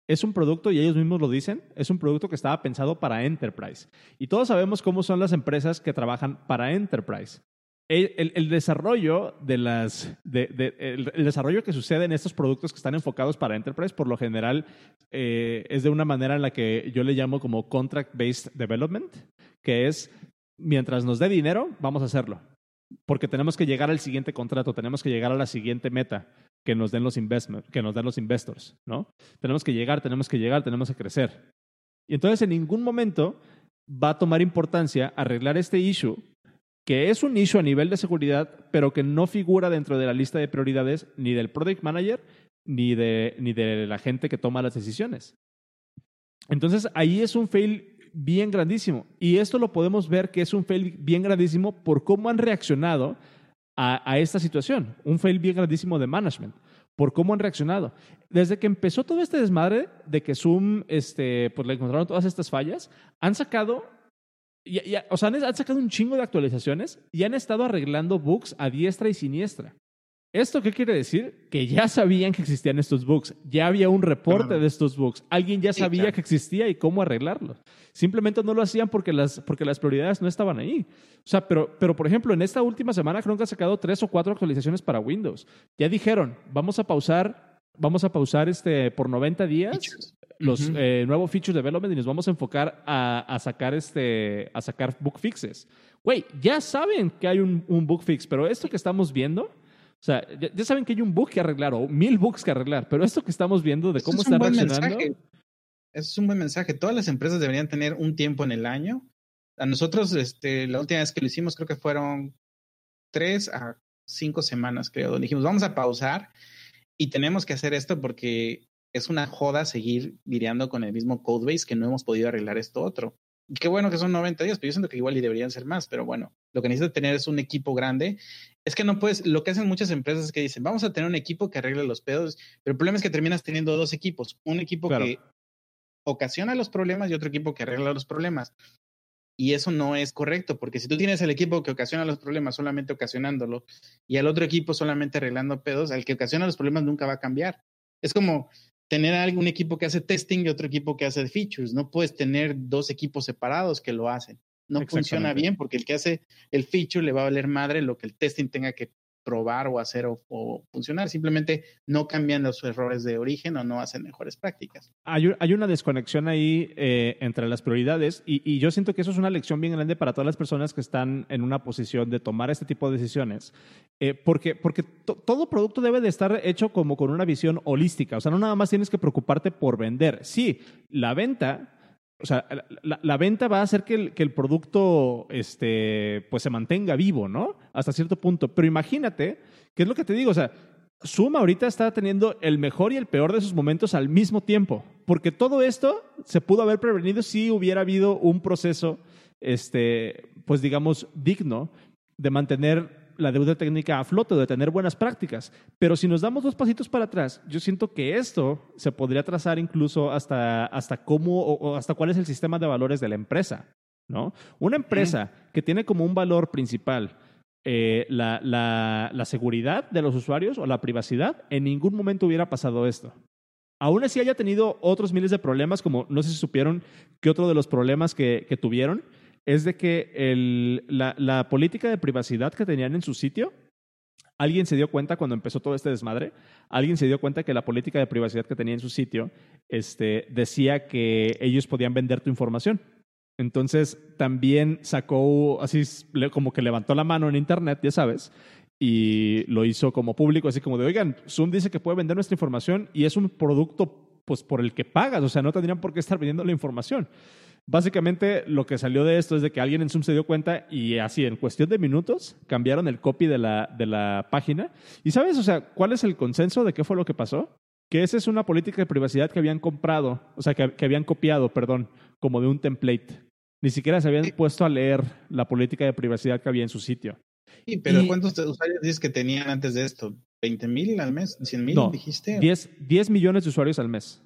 es un producto, y ellos mismos lo dicen, es un producto que estaba pensado para enterprise. Y todos sabemos cómo son las empresas que trabajan para enterprise. El, desarrollo de las el desarrollo que sucede en estos productos que están enfocados para enterprise por lo general eh, es de una manera en la que yo le llamo como contract based development que es mientras nos dé dinero vamos a hacerlo. Porque tenemos que llegar al siguiente contrato tenemos que llegar a la siguiente meta que nos den los investment, que nos den los investors no tenemos que llegar tenemos que llegar tenemos que crecer. Y entonces en ningún momento va a tomar importancia arreglar este issue que es un issue a nivel de seguridad, pero que no figura dentro de la lista de prioridades ni del product manager ni de, ni de la gente que toma las decisiones. Entonces, ahí es un fail bien grandísimo. Y esto lo podemos ver que es un fail bien grandísimo por cómo han reaccionado a, esta situación. Un fail bien grandísimo de management por cómo han reaccionado. Desde que empezó todo este desmadre de que Zoom, este, pues le encontraron todas estas fallas, han sacado, ya, o sea, han, han, sacado un chingo de actualizaciones y han estado arreglando bugs a diestra y siniestra. ¿Esto qué quiere decir? Que ya sabían que existían estos bugs, ya había un reporte de estos bugs, alguien ya sabía sí, claro. que existía y cómo arreglarlos. Simplemente no lo hacían porque las, porque las prioridades no estaban ahí. O sea, pero, pero por ejemplo, en esta última semana creo que han sacado tres o cuatro actualizaciones para Windows. Ya dijeron, vamos a pausar, vamos a pausar este, por 90 días features. los uh -huh. eh, nuevos features development y nos vamos a enfocar a, a, sacar, este, a sacar bug fixes. Güey, ya saben que hay un, un bug fix, pero esto que estamos viendo o sea, ya, ya, saben que hay un bug que arreglar o mil bugs que arreglar, pero esto que estamos viendo de cómo están reaccionando. Mensaje. Eso es un buen mensaje. Todas las empresas deberían tener un tiempo en el año. A nosotros, este, la última vez que lo hicimos, creo que fueron tres a cinco semanas, creo, donde dijimos, vamos a pausar y tenemos que hacer esto porque es una joda seguir lidiando con el mismo codebase que no hemos podido arreglar esto otro. Y qué bueno que son 90 días, pero yo siento que igual y deberían ser más, pero bueno, lo que necesitas tener es un equipo grande. Es que no puedes, lo que hacen muchas empresas es que dicen, vamos a tener un equipo que arregle los pedos, pero el problema es que terminas teniendo dos equipos, un equipo claro. que ocasiona los problemas y otro equipo que arregla los problemas. Y eso no es correcto, porque si tú tienes el equipo que ocasiona los problemas solamente ocasionándolo y al otro equipo solamente arreglando pedos, al que ocasiona los problemas nunca va a cambiar. Es como tener un equipo que hace testing y otro equipo que hace features. No puedes tener dos equipos separados que lo hacen. No funciona bien porque el que hace el feature le va a valer madre lo que el testing tenga que probar o hacer o, o, funcionar. Simplemente no cambian los errores de origen o no hacen mejores prácticas. Hay, hay una desconexión ahí eh, entre las prioridades y, y, yo siento que eso es una lección bien grande para todas las personas que están en una posición de tomar este tipo de decisiones. Eh, porque porque to, todo producto debe de estar hecho como con una visión holística. O sea, no nada más tienes que preocuparte por vender. Sí, la venta o sea, la, venta va a hacer que el, que el, producto este, pues se mantenga vivo, ¿no? Hasta cierto punto. Pero imagínate, ¿qué es lo que te digo? O sea, Zoom ahorita está teniendo el mejor y el peor de sus momentos al mismo tiempo. Porque todo esto se pudo haber prevenido si hubiera habido un proceso, este, pues digamos, digno de mantener la deuda técnica a flote, de tener buenas prácticas. Pero si nos damos dos pasitos para atrás, yo siento que esto se podría trazar incluso hasta, hasta cómo o, hasta cuál es el sistema de valores de la empresa. ¿no? Una empresa que tiene como un valor principal eh, la, la, la seguridad de los usuarios o la privacidad, en ningún momento hubiera pasado esto. Aún así haya tenido otros miles de problemas, como no sé si supieron que otro de los problemas que, que tuvieron es de que la, política de privacidad que tenían en su sitio, alguien se dio cuenta cuando empezó todo este desmadre, alguien se dio cuenta que la política de privacidad que tenía en su sitio este, decía que ellos podían vender tu información. Entonces también sacó, así como que levantó la mano en Internet, ya sabes, y lo hizo como público, así como de, oigan, Zoom dice que puede vender nuestra información y es un producto pues, por el que pagas, o sea, no tendrían por qué estar vendiendo la información. Básicamente lo que salió de esto es de que alguien en Zoom se dio cuenta y así en cuestión de minutos cambiaron el copy de la, de la página. ¿Y sabes, o sea, cuál es el consenso de qué fue lo que pasó? Que esa es una política de privacidad que habían comprado, o sea, que, que habían copiado, perdón, como de un template. Ni siquiera se habían sí. puesto a leer la política de privacidad que había en su sitio. Sí, pero y, ¿cuántos usuarios dices que tenían antes de esto? ¿20 mil al mes? ¿100 mil no, dijiste? 10, 10 millones de usuarios al mes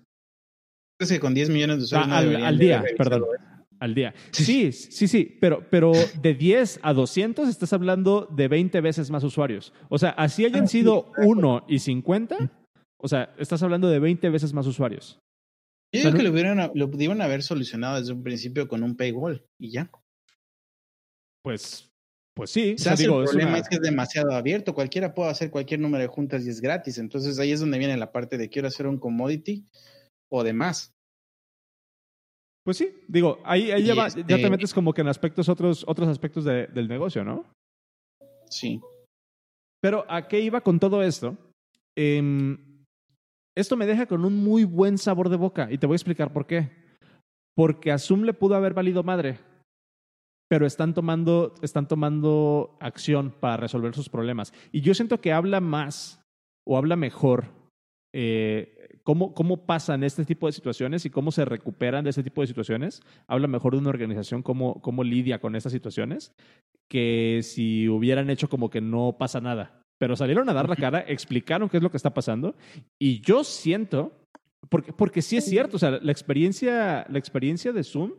que con 10 millones de usuarios. Ah, no al, al, día, perdón. Al día. Sí, sí, sí, pero, pero de 10 a 200 estás hablando de 20 veces más usuarios. O sea, así hayan ah, sido sí, 1 y 50, o sea, estás hablando de 20 veces más usuarios. Yo creo que lo, hubieran, lo pudieron haber solucionado desde un principio con un paywall y ya. Pues, pues sí. O sea, digo, el problema una... es, que es demasiado abierto. Cualquiera puede hacer cualquier número de juntas y es gratis. Entonces ahí es donde viene la parte de quiero hacer un commodity o demás. Pues sí, digo, ahí, ahí ya, va, este... ya, te metes como que en aspectos otros, otros aspectos de, del negocio, ¿no? Sí. Pero ¿a qué iba con todo esto? Eh, esto me deja con un muy buen sabor de boca y te voy a explicar por qué. Porque a Zoom le pudo haber valido madre, pero están tomando, están tomando acción para resolver sus problemas. Y yo siento que habla más o habla mejor eh, cómo, cómo pasan este tipo de situaciones y cómo se recuperan de este tipo de situaciones. Habla mejor de una organización cómo, cómo lidia con estas situaciones que si hubieran hecho como que no pasa nada. Pero salieron a dar la cara, explicaron qué es lo que está pasando y yo siento, porque, porque sí es cierto, o sea, la experiencia, la experiencia de Zoom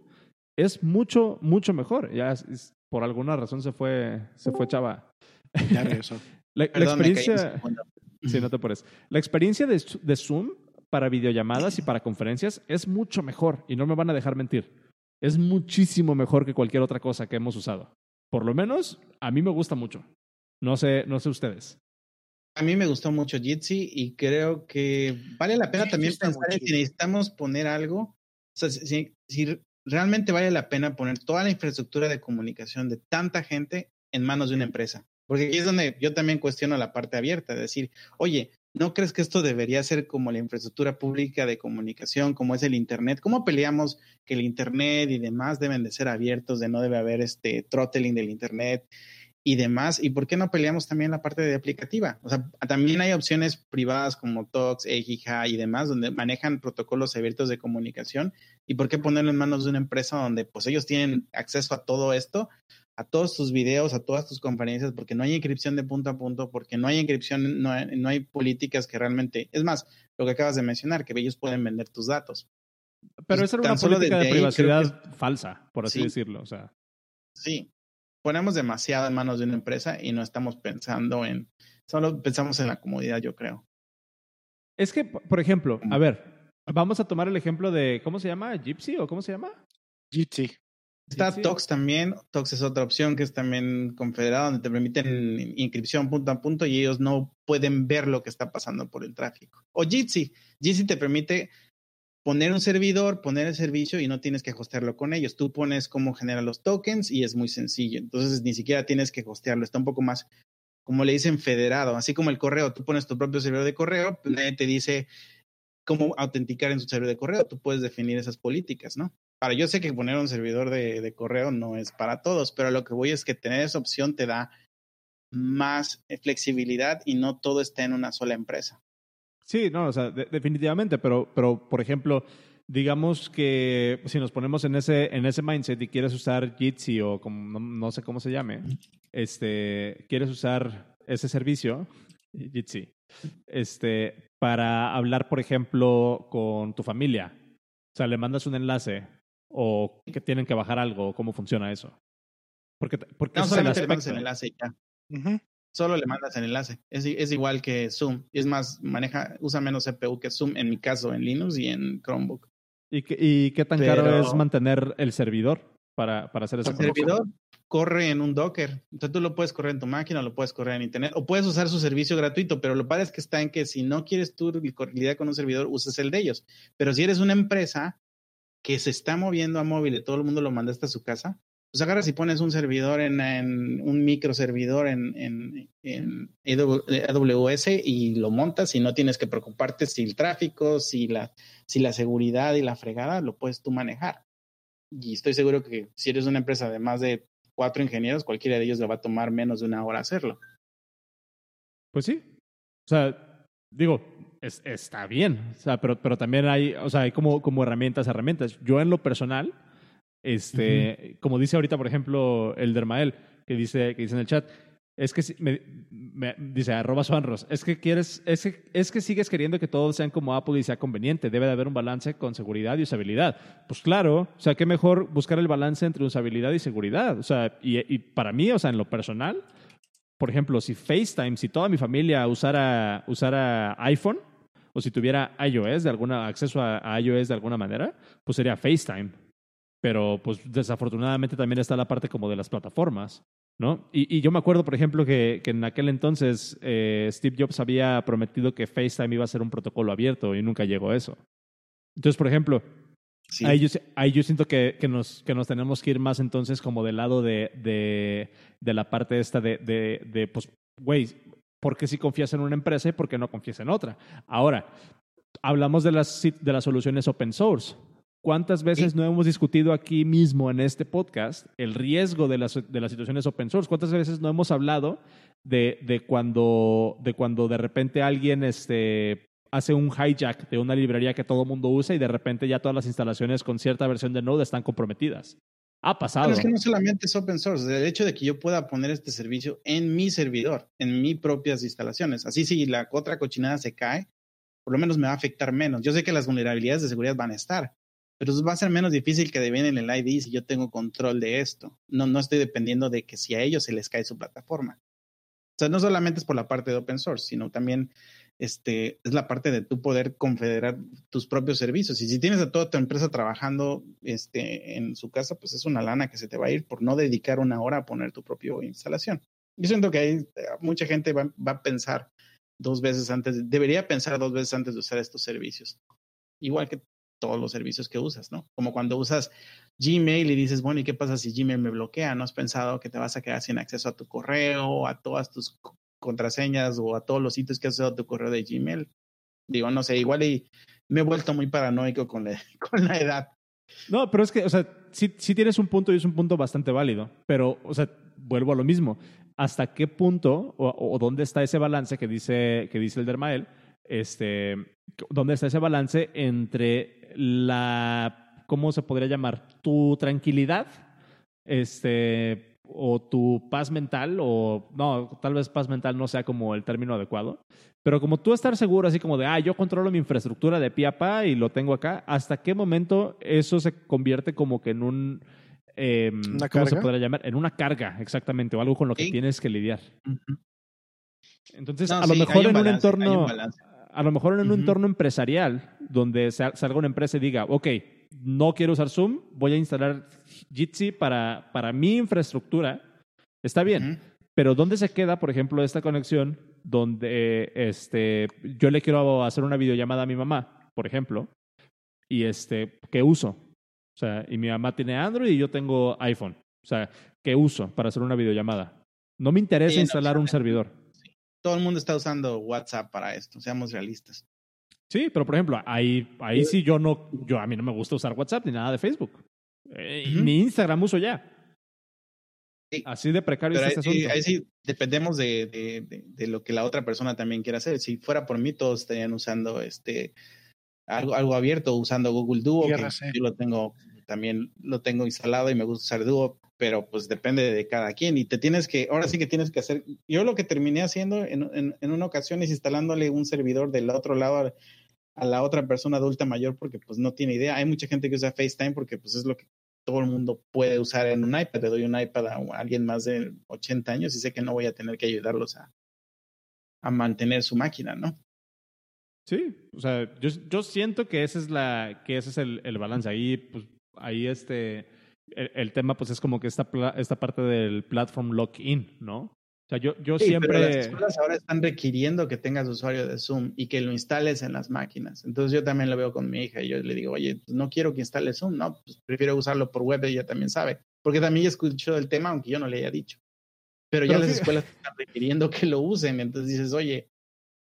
es mucho, mucho mejor. Ya por alguna razón se fue, se fue chava. Ya regresó. la, la experiencia... Sí, no te pones. La experiencia de, de, Zoom para videollamadas y para conferencias es mucho mejor y no me van a dejar mentir. Es muchísimo mejor que cualquier otra cosa que hemos usado. Por lo menos a mí me gusta mucho. No sé, no sé ustedes. A mí me gustó mucho Jitsi y creo que vale la pena también pensar en si necesitamos poner algo. O sea, si, si realmente vale la pena poner toda la infraestructura de comunicación de tanta gente en manos de una empresa. Porque aquí es donde yo también cuestiono la parte abierta, de decir, oye, ¿no crees que esto debería ser como la infraestructura pública de comunicación, como es el Internet? ¿Cómo peleamos que el Internet y demás deben de ser abiertos, de no debe haber este throttling del Internet y demás? ¿Y por qué no peleamos también la parte de aplicativa? O sea, también hay opciones privadas como Tox, Ejija y demás, donde manejan protocolos abiertos de comunicación. ¿Y por qué ponerlo en manos de una empresa donde pues ellos tienen acceso a todo esto? A todos tus videos, a todas tus conferencias, porque no hay inscripción de punto a punto, porque no hay inscripción, no hay, no hay políticas que realmente, es más, lo que acabas de mencionar, que ellos pueden vender tus datos. Pero pues, esa era una política de privacidad falsa, por así decirlo. O sea. Sí, ponemos demasiado en manos de una empresa y no estamos pensando en, solo pensamos en la comodidad, yo creo. Es que, por ejemplo, a ver, vamos a tomar el ejemplo de, ¿cómo se llama? ¿Gypsy o cómo se llama? Gypsy. Está Tox también. Tox es otra opción que es también confederado, donde te permiten inscripción punto a punto y ellos no pueden ver lo que está pasando por el tráfico. O Jitsi. Jitsi te permite poner un servidor, poner el servicio y no tienes que hostearlo con ellos. Tú pones cómo generar los tokens y es muy sencillo. Entonces ni siquiera tienes que hostearlo. Está un poco más, como le dicen, federado. Así como el correo, tú pones tu propio servidor de correo, nadie te dice cómo autenticar en su servidor de correo. Tú puedes definir esas políticas, ¿no? Ahora, yo sé que poner un servidor de, de, correo no es para todos, pero lo que voy es que tener esa opción te da más flexibilidad y no todo está en una sola empresa. Sí, no, o sea, de, definitivamente, pero, pero por ejemplo, digamos que si nos ponemos en ese, en ese mindset y quieres usar Jitsi o como, no, no, sé cómo se llame, este, quieres usar ese servicio, Jitsi, este, para hablar, por ejemplo, con tu familia. O sea, le mandas un enlace o que tienen que bajar algo? ¿Cómo funciona eso? Porque, porque no, solamente le mandas el enlace y ya. Uh -huh. Solo le mandas el enlace. Es, es, igual que Zoom. Es más, maneja, usa menos CPU que Zoom, en mi caso, en Linux y en Chromebook. ¿Y, qué, y qué tan Pero, caro es mantener el servidor para, para hacer esa El servidor corre en un Docker. Entonces tú lo puedes correr en tu máquina, lo puedes correr en Internet, o puedes usar su servicio gratuito, pero lo padre es que está en que si no quieres tú lidiar con un servidor, uses el de ellos. Pero si eres una empresa, que se está moviendo a móvil y todo el mundo lo manda hasta su casa, pues agarras y pones un servidor en, un microservidor en, en, AWS y lo montas y no tienes que preocuparte si el tráfico, si la, si la seguridad y la fregada lo puedes tú manejar. Y estoy seguro que si eres una empresa de más de cuatro ingenieros, cualquiera de ellos le va a tomar menos de una hora hacerlo. Pues sí. O sea, digo, es, está bien, o sea, pero, pero también hay, o sea, hay como, como herramientas, herramientas. Yo en lo personal, este, uh -huh. como dice ahorita, por ejemplo, el Dermael, que dice, que dice en el chat, es que me, me, dice arroba suanros, es que quieres, es que, es que sigues queriendo que todos sean como Apple y sea conveniente, debe de haber un balance con seguridad y usabilidad. Pues claro, o sea, qué mejor buscar el balance entre usabilidad y seguridad. O sea, y, y para mí, o sea, en lo personal, por ejemplo, si FaceTime, si toda mi familia usara, usara iPhone, o si tuviera iOS de alguna acceso a, a, iOS de alguna manera, pues sería FaceTime. Pero pues desafortunadamente también está la parte como de las plataformas, ¿no? Y, y yo me acuerdo, por ejemplo, que, que en aquel entonces eh, Steve Jobs había prometido que FaceTime iba a ser un protocolo abierto y nunca llegó a eso. Entonces, por ejemplo, sí. ahí, yo, ahí yo siento que, que, nos, que nos tenemos que ir más entonces como del lado de, de, de la parte esta de, de, de pues, güey, ¿Por qué si confías en una empresa y por qué no confías en otra? Ahora, hablamos de las, de las soluciones open source. ¿Cuántas veces no hemos discutido aquí mismo en este podcast el riesgo de las, de las situaciones open source? ¿Cuántas veces no hemos hablado de, de, cuando, de cuando de repente alguien este, hace un hijack de una librería que todo el mundo usa y de repente ya todas las instalaciones con cierta versión de Node están comprometidas. Ha pasado. Pero es que no solamente es open source, el hecho de que yo pueda poner este servicio en mi servidor, en mis propias instalaciones. Así si la otra cochinada se cae, por lo menos me va a afectar menos. Yo sé que las vulnerabilidades de seguridad van a estar, pero va a ser menos difícil que devenen el ID si yo tengo control de esto. No, no estoy dependiendo de que si a ellos se les cae su plataforma. O sea, no solamente es por la parte de open source, sino también este, es la parte de tu poder confederar tus propios servicios. Y si tienes a toda tu empresa trabajando este, en su casa, pues es una lana que se te va a ir por no dedicar una hora a poner tu propia instalación. Yo siento que hay eh, mucha gente va, va a pensar dos veces antes, debería pensar dos veces antes de usar estos servicios. Igual que todos los servicios que usas, ¿no? Como cuando usas Gmail y dices, bueno, ¿y qué pasa si Gmail me bloquea? ¿No has pensado que te vas a quedar sin acceso a tu correo, a todas tus contraseñas o a todos los sitios que has usado tu correo de Gmail? Digo, no sé, igual y me he vuelto muy paranoico con la, con la edad. No, pero es que, o sea, sí, sí tienes un punto y es un punto bastante válido, pero, o sea, vuelvo a lo mismo. ¿Hasta qué punto o, o dónde está ese balance que dice, que dice el Dermael? Este, ¿Dónde está ese balance entre la, ¿cómo se podría llamar? Tu tranquilidad, este, o tu paz mental, o no, tal vez paz mental no sea como el término adecuado, pero como tú estar seguro, así como de, ah, yo controlo mi infraestructura de pie a pa y lo tengo acá, ¿hasta qué momento eso se convierte como que en un, eh, ¿cómo carga? se podría llamar? En una carga, exactamente, o algo con lo que sí. tienes que lidiar. Uh -huh. Entonces, no, a lo sí, mejor en balance, un entorno, un a lo mejor en un uh -huh. entorno empresarial, donde salga una empresa y diga, ok, no quiero usar Zoom, voy a instalar Jitsi para, para mi infraestructura, está bien. Uh -huh. Pero ¿dónde se queda, por ejemplo, esta conexión donde este, yo le quiero hacer una videollamada a mi mamá, por ejemplo, y este, ¿qué uso? O sea, y mi mamá tiene Android y yo tengo iPhone. O sea, ¿qué uso para hacer una videollamada? No me interesa sí, instalar no, un servidor. Sí. Todo el mundo está usando WhatsApp para esto, seamos realistas. Sí, pero por ejemplo, ahí, ahí sí yo no, yo a mí no me gusta usar WhatsApp ni nada de Facebook. Eh, uh -huh. Ni Instagram uso ya. Sí. Así de precario Pero es este ahí, asunto. ahí sí dependemos de, de, de, de, lo que la otra persona también quiera hacer. Si fuera por mí, todos estarían usando este algo, algo abierto, usando Google Duo, que yo lo tengo también lo tengo instalado y me gusta usar Duo, pero pues depende de cada quien. Y te tienes que, ahora sí que tienes que hacer. Yo lo que terminé haciendo en, en, en una ocasión es instalándole un servidor del otro lado a, la otra persona adulta mayor porque pues no tiene idea. Hay mucha gente que usa FaceTime porque pues es lo que todo el mundo puede usar en un iPad. Le doy un iPad a alguien más de 80 años y sé que no voy a tener que ayudarlos a, a mantener su máquina, ¿no? Sí, o sea, yo, yo siento que ese es la, que ese es el, el balance. Ahí, pues, ahí este, el, el, tema, pues, es como que esta, esta parte del platform lock-in, ¿no? Sea, yo, yo sí, siempre. Pero las escuelas ahora están requiriendo que tengas usuario de Zoom y que lo instales en las máquinas. Entonces yo también lo veo con mi hija y yo le digo, oye, pues no quiero que instale Zoom, no, pues prefiero usarlo por web, ella también sabe. Porque también escuchó el tema, aunque yo no le haya dicho. Pero, pero ya las escuelas están requiriendo que lo usen. Entonces dices, oye,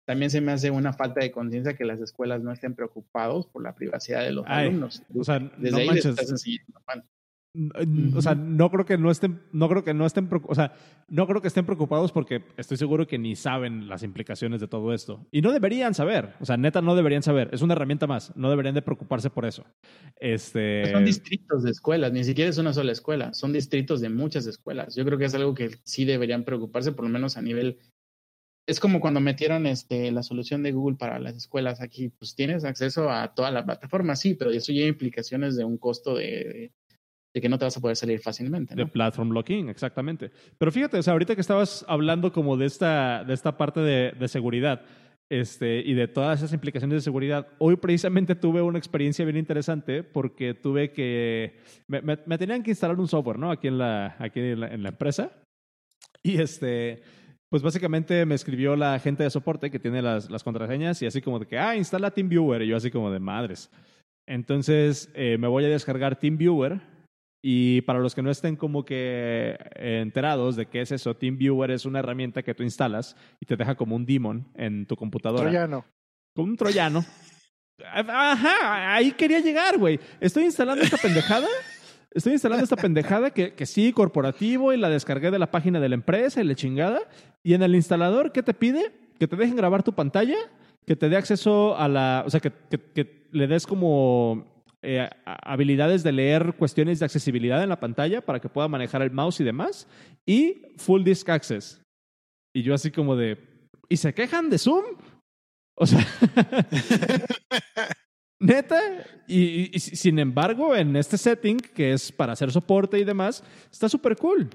también se me hace una falta de conciencia que las escuelas no estén preocupados por la privacidad de los Ay, alumnos. O sea, Desde no ahí manches. estás enseñando mal. O sea, no creo que no estén, no creo que no estén, o sea, no creo que estén preocupados porque estoy seguro que ni saben las implicaciones de todo esto. Y no deberían saber, o sea, neta no deberían saber. Es una herramienta más, no deberían de preocuparse por eso. Este... Son distritos de escuelas, ni siquiera es una sola escuela, son distritos de muchas escuelas. Yo creo que es algo que sí deberían preocuparse, por lo menos a nivel es como cuando metieron este, la solución de Google para las escuelas aquí, pues tienes acceso a toda la plataforma, sí, pero eso lleva implicaciones de un costo de, de que no te vas a poder salir fácilmente. ¿no? De platform locking, exactamente. Pero fíjate, o sea, ahorita que estabas hablando como de esta, de esta parte de, de seguridad este, y de todas esas implicaciones de seguridad, hoy precisamente tuve una experiencia bien interesante porque tuve que, me, me, me tenían que instalar un software, ¿no? Aquí en la, aquí en la, en la empresa. Y este, pues básicamente me escribió la gente de soporte que tiene las, las contraseñas y así como de que, ah, instala TeamViewer. Y yo así como de madres. Entonces eh, me voy a descargar TeamViewer y para los que no estén como que enterados de qué es eso, TeamViewer es una herramienta que tú instalas y te deja como un demon en tu computadora. Troyano. Como un troyano. Ajá, ahí quería llegar, güey. Estoy instalando esta pendejada. Estoy instalando esta pendejada que, que sí, corporativo, y la descargué de la página de la empresa y la chingada. Y en el instalador, ¿qué te pide? Que te dejen grabar tu pantalla, que te dé acceso a la, o sea, que, que, que le des como eh, habilidades de leer cuestiones de accesibilidad en la pantalla para que pueda manejar el mouse y demás, y full disk access. Y yo así como de, ¿y se quejan de Zoom? O sea, neta, y, y, sin embargo, en este setting, que es para hacer soporte y demás, está súper cool.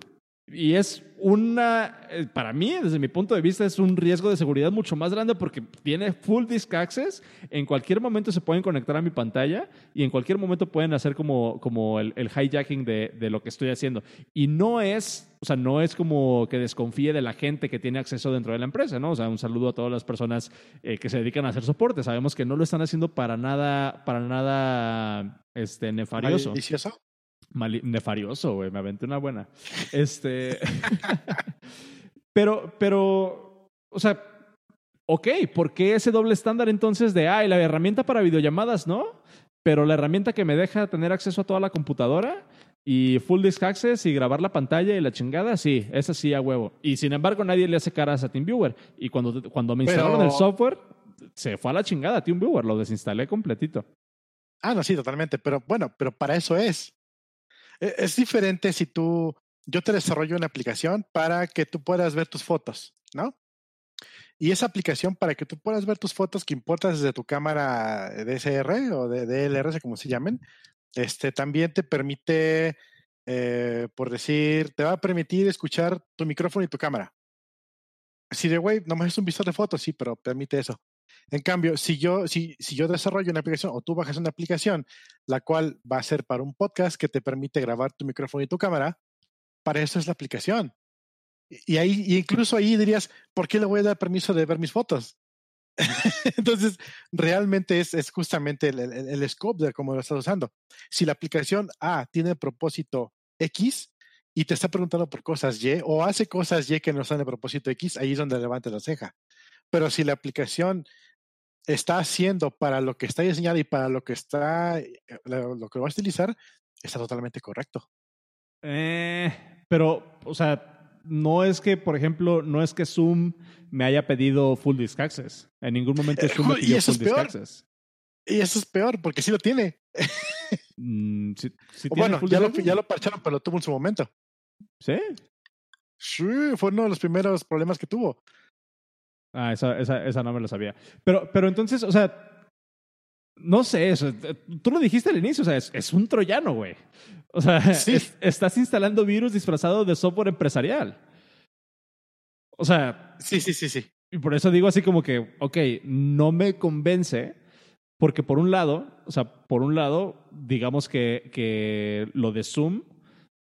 Y es una, eh, para mí, desde mi punto de vista, es un riesgo de seguridad mucho más grande porque tiene full disk access. En cualquier momento se pueden conectar a mi pantalla y en cualquier momento pueden hacer como, como el, el hijacking de, de, lo que estoy haciendo. Y no es, o sea, no es como que desconfíe de la gente que tiene acceso dentro de la empresa, ¿no? O sea, un saludo a todas las personas eh, que se dedican a hacer soporte. Sabemos que no lo están haciendo para nada, para nada este, nefarioso. ¿Malicioso? Mali nefarioso, güey. Me aventé una buena. Este. pero, pero, o sea, ok, ¿por qué ese doble estándar entonces de, ay, la herramienta para videollamadas, no? Pero la herramienta que me deja tener acceso a toda la computadora y full disk access y grabar la pantalla y la chingada, sí, esa sí a huevo. Y sin embargo, nadie le hace caras a TeamViewer. Y cuando, cuando me instalaron el software, se fue a la chingada TeamViewer, lo desinstalé completito. Ah, no, sí, totalmente. Pero bueno, pero para eso es. E-, es diferente si tú, yo te desarrollo una aplicación para que tú puedas ver tus fotos, ¿no? Y esa aplicación para que tú puedas ver tus fotos que importas desde tu cámara DSR o de DLR, como se llamen, este, también te permite, eh, por decir, te va a permitir escuchar tu micrófono y tu cámara. Si de, güey, nomás es un visor de fotos, sí, pero permite eso. En cambio, si yo, si, si yo desarrollo una aplicación o tú bajas una aplicación, la cual va a ser para un podcast que te permite grabar tu micrófono y tu cámara, para eso es la aplicación. Y ahí, y incluso ahí dirías, ¿por qué le voy a dar permiso de ver mis fotos? Entonces, realmente es, es justamente el, el, scope de cómo lo estás usando. Si la aplicación A tiene propósito X y te está preguntando por cosas Y o hace cosas Y que no son de propósito X, ahí es donde levanta la ceja. Pero si la aplicación está haciendo para lo que está diseñada y para lo que está, eh, lo que va a utilizar, está totalmente correcto. Eh, pero, o sea, no es que, por ejemplo, no es que Zoom me haya pedido full disk access. En ningún momento Zoom me pidió full disk access. Y eso es peor, porque sí lo tiene. mm, ¿sí, sí bueno, ya lo, ya lo parcharon, pero lo tuvo en su momento. ¿Sí? Sí, fue uno de los primeros problemas que tuvo. Ah, esa, esa, esa no me lo sabía. Pero, pero entonces, o sea, no sé, eso, tú lo dijiste al inicio, o sea, es, es un troyano, güey. O sea, sí. es, estás instalando virus disfrazado de software empresarial. O sea. Sí, sí, sí, sí. Y por eso digo así como que, ok, no me convence, porque por un lado, o sea, por un lado, digamos que, que lo de Zoom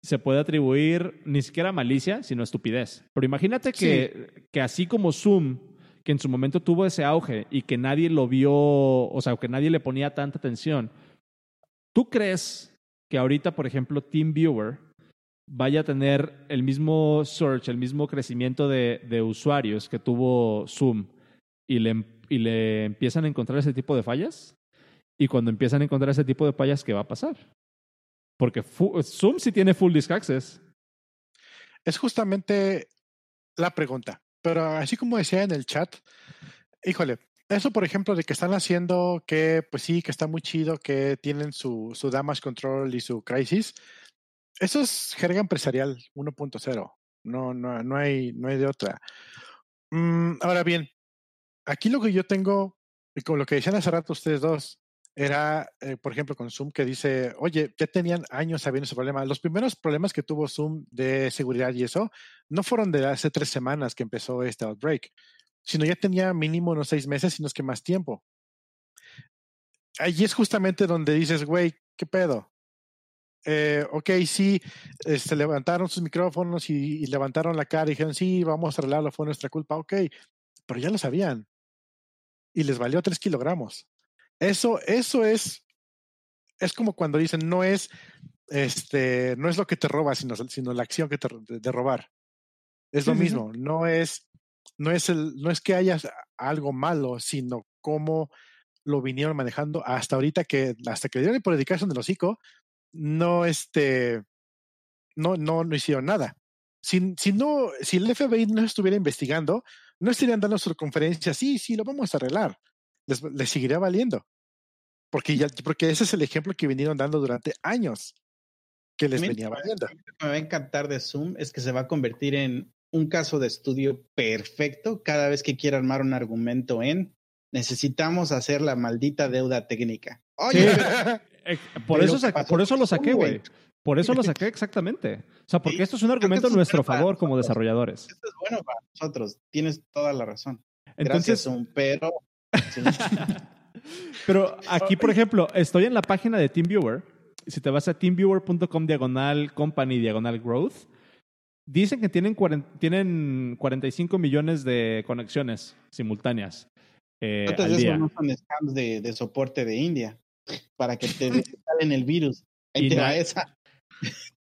se puede atribuir ni siquiera a malicia, sino a estupidez. Pero imagínate que, sí. que así como Zoom que en su momento tuvo ese auge y que nadie lo vio, o sea, que nadie le ponía tanta atención. ¿Tú crees que ahorita, por ejemplo, TeamViewer vaya a tener el mismo search, el mismo crecimiento de, usuarios que tuvo Zoom y le, y le empiezan a encontrar ese tipo de fallas? Y cuando empiezan a encontrar ese tipo de fallas, ¿qué va a pasar? Porque Zoom sí tiene full disk access. Es justamente la pregunta. Pero así como decía en el chat, híjole, eso por ejemplo de que están haciendo que, pues sí, que está muy chido, que tienen su, su damage control y su crisis, eso es jerga empresarial 1.0. No, no, no, hay, no hay de otra. Mm, ahora bien, aquí lo que yo tengo, y con lo que decían hace rato ustedes dos, era, eh, por ejemplo, con Zoom que dice, oye, ya tenían años sabiendo ese problema. Los primeros problemas que tuvo Zoom de seguridad y eso no fueron de hace tres semanas que empezó este outbreak, sino ya tenía mínimo unos seis meses, sino es que más tiempo. Allí es justamente donde dices, güey, ¿qué pedo? Eh, ok, sí, este, levantaron sus micrófonos y, y, levantaron la cara y dijeron, sí, vamos a arreglarlo, fue nuestra culpa, ok, pero ya lo sabían. Y les valió tres kilogramos. Eso, eso es, es como cuando dicen, no es, este, no es lo que te roba, sino, sino la acción que te, de, de robar. Es lo mismo, no es, no es el, no es que haya algo malo, sino cómo lo vinieron manejando hasta ahorita que, hasta que le dieron por dedicarse en el hocico, no, este, no, no, no hicieron nada. Si, si, no, si el FBI no estuviera investigando, no estarían dando su conferencia, sí, sí, lo vamos a arreglar. Les, les seguiría valiendo. Porque, ya, porque ese es el ejemplo que vinieron dando durante años, que les venía valiendo. Lo que me va a encantar de Zoom es que se va a convertir en un caso de estudio perfecto cada vez que quiera armar un argumento en necesitamos hacer la maldita deuda técnica. Oye, Sí. Eh, por, eso lo que sa- pasó por eso lo saqué, güey. Por eso lo saqué exactamente. O sea, porque Sí, esto es un argumento a nuestro bueno favor como desarrolladores. esto es bueno para nosotros. Tienes toda la razón. Gracias, Entonces, Zoom. Pero sí. pero aquí, por ejemplo, estoy en la página de TeamViewer. Si te vas a teamviewer.com diagonal company diagonal growth, dicen que tienen, tienen 45 millones de conexiones simultáneas eh, ¿cuántas al de día. esos no son scams de, de soporte de India? Para que te desinstalen el virus. Ahí Y te no- va esa.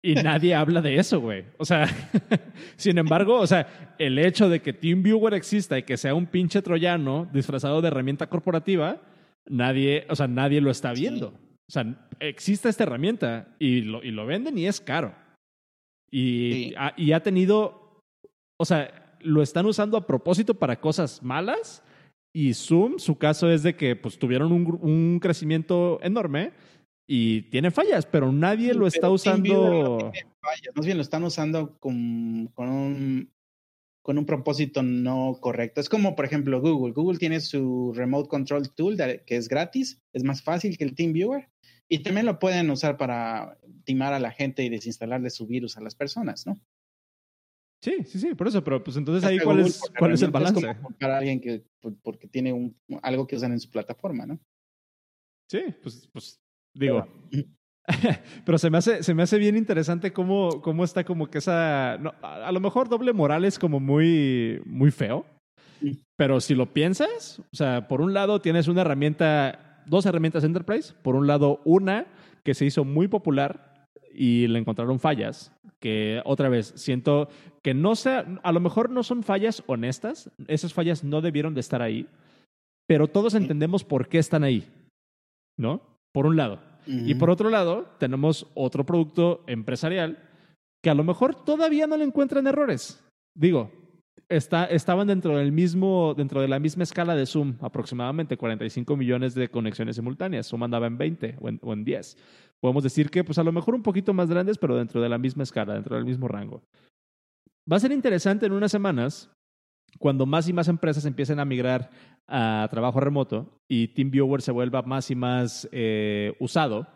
Y nadie habla de eso, güey. O sea, sin embargo, o sea, el hecho de que TeamViewer exista y que sea un pinche troyano disfrazado de herramienta corporativa, nadie, o sea, nadie lo está Sí. viendo. O sea, existe esta herramienta y lo, y lo venden y es caro. Y, Sí. ha, y ha tenido, o sea, lo están usando a propósito para cosas malas. Y Zoom, su caso es de que pues tuvieron un, un crecimiento enorme y tiene fallas, pero nadie lo está TeamViewer no usando. tiene fallas, Más bien lo están usando con, con, un, con un propósito no correcto. Es como, por ejemplo, Google. Google tiene su Remote Control Tool de- que es gratis, es más fácil que el TeamViewer. Y también lo pueden usar para timar a la gente y desinstalarle su virus a las personas, ¿no? Sí, sí, sí, por eso, pero pues entonces ahí cuál Google es, cuál es el balance. como culpar a alguien que por- porque tiene un, algo que usan en su plataforma, ¿no? Sí, pues, pues digo. pero se me hace, se me hace bien interesante cómo, cómo está como que esa. no, a, a lo mejor doble moral es como muy, muy feo. Pero si lo piensas, o sea, por un lado tienes una herramienta, dos herramientas Enterprise. Por un lado, una que se hizo muy popular y le encontraron fallas. Que otra vez, siento que no sea, a lo mejor no son fallas honestas, esas fallas no debieron de estar ahí, pero todos entendemos por qué están ahí, ¿no? Por un lado. Y por otro lado, tenemos otro producto empresarial que a lo mejor todavía no le encuentran errores. Digo, está, estaban dentro del mismo, dentro de la misma escala de Zoom, aproximadamente 45 millones de conexiones simultáneas. Zoom andaba en 20 o en, o en 10. Podemos decir que, pues a lo mejor un poquito más grandes, pero dentro de la misma escala, dentro del mismo rango. Va a ser interesante en unas semanas cuando más y más empresas empiecen a migrar a trabajo remoto y TeamViewer se vuelva más y más eh, usado.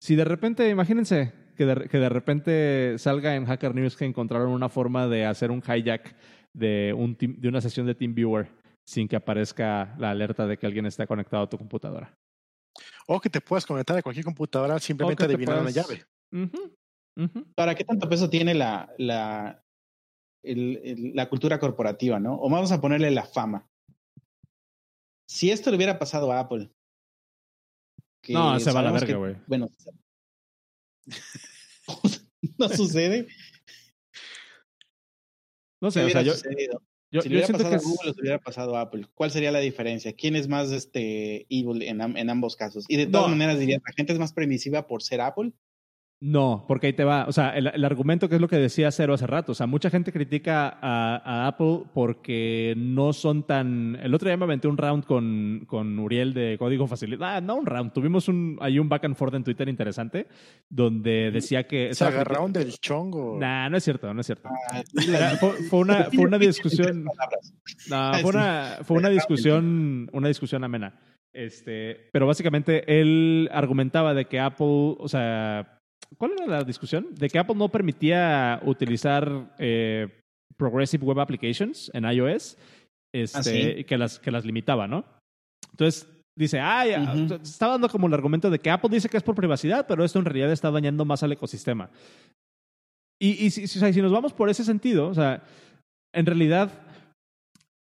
Si de repente, imagínense que de, que de repente salga en Hacker News que encontraron una forma de hacer un hijack de, un team- de una sesión de TeamViewer sin que aparezca la alerta de que alguien está conectado a tu computadora. O que te puedas conectar a cualquier computadora simplemente adivinando la puedas- llave. Ujú. ¿Para qué tanto peso tiene la, la, el- el- la cultura corporativa, no? O vamos a ponerle la fama. Si esto le hubiera pasado a Apple. que No, se va a la verga, güey. Bueno, no sucede. No ¿Qué sé, o sea, yo, si yo le hubiera pasado que a Google o si le hubiera pasado a Apple, ¿cuál sería la diferencia? ¿Quién es más este evil en, am- en ambos casos? Y de todas No. maneras dirías, ¿la gente es más permisiva por ser Apple? No, porque ahí te va. O sea, el, el argumento que es lo que decía Cero hace rato. O sea, mucha gente critica a, a Apple porque no son tan. El otro día me aventé un round con, con Uriel de Código Facilitado. Ah, no un round. Tuvimos un, hay un back and forth en Twitter interesante donde decía que. Se agarraron del chongo. Nah, no es cierto, no es cierto. Ah, Era- fue, fue una, fue una discusión. No, fue una, fue una discusión, una discusión amena. Este, pero básicamente él argumentaba de que Apple, o sea, ¿cuál era la discusión? De que Apple no permitía utilizar eh, Progressive Web Applications en iOS, este, Ah, sí. y que las, que las limitaba, ¿no? Entonces dice, ah, ya, está dando como el argumento de que Apple dice que es por privacidad, pero esto en realidad está dañando más al ecosistema. Y, y si, si- o sea, si nos vamos por ese sentido, o sea, en realidad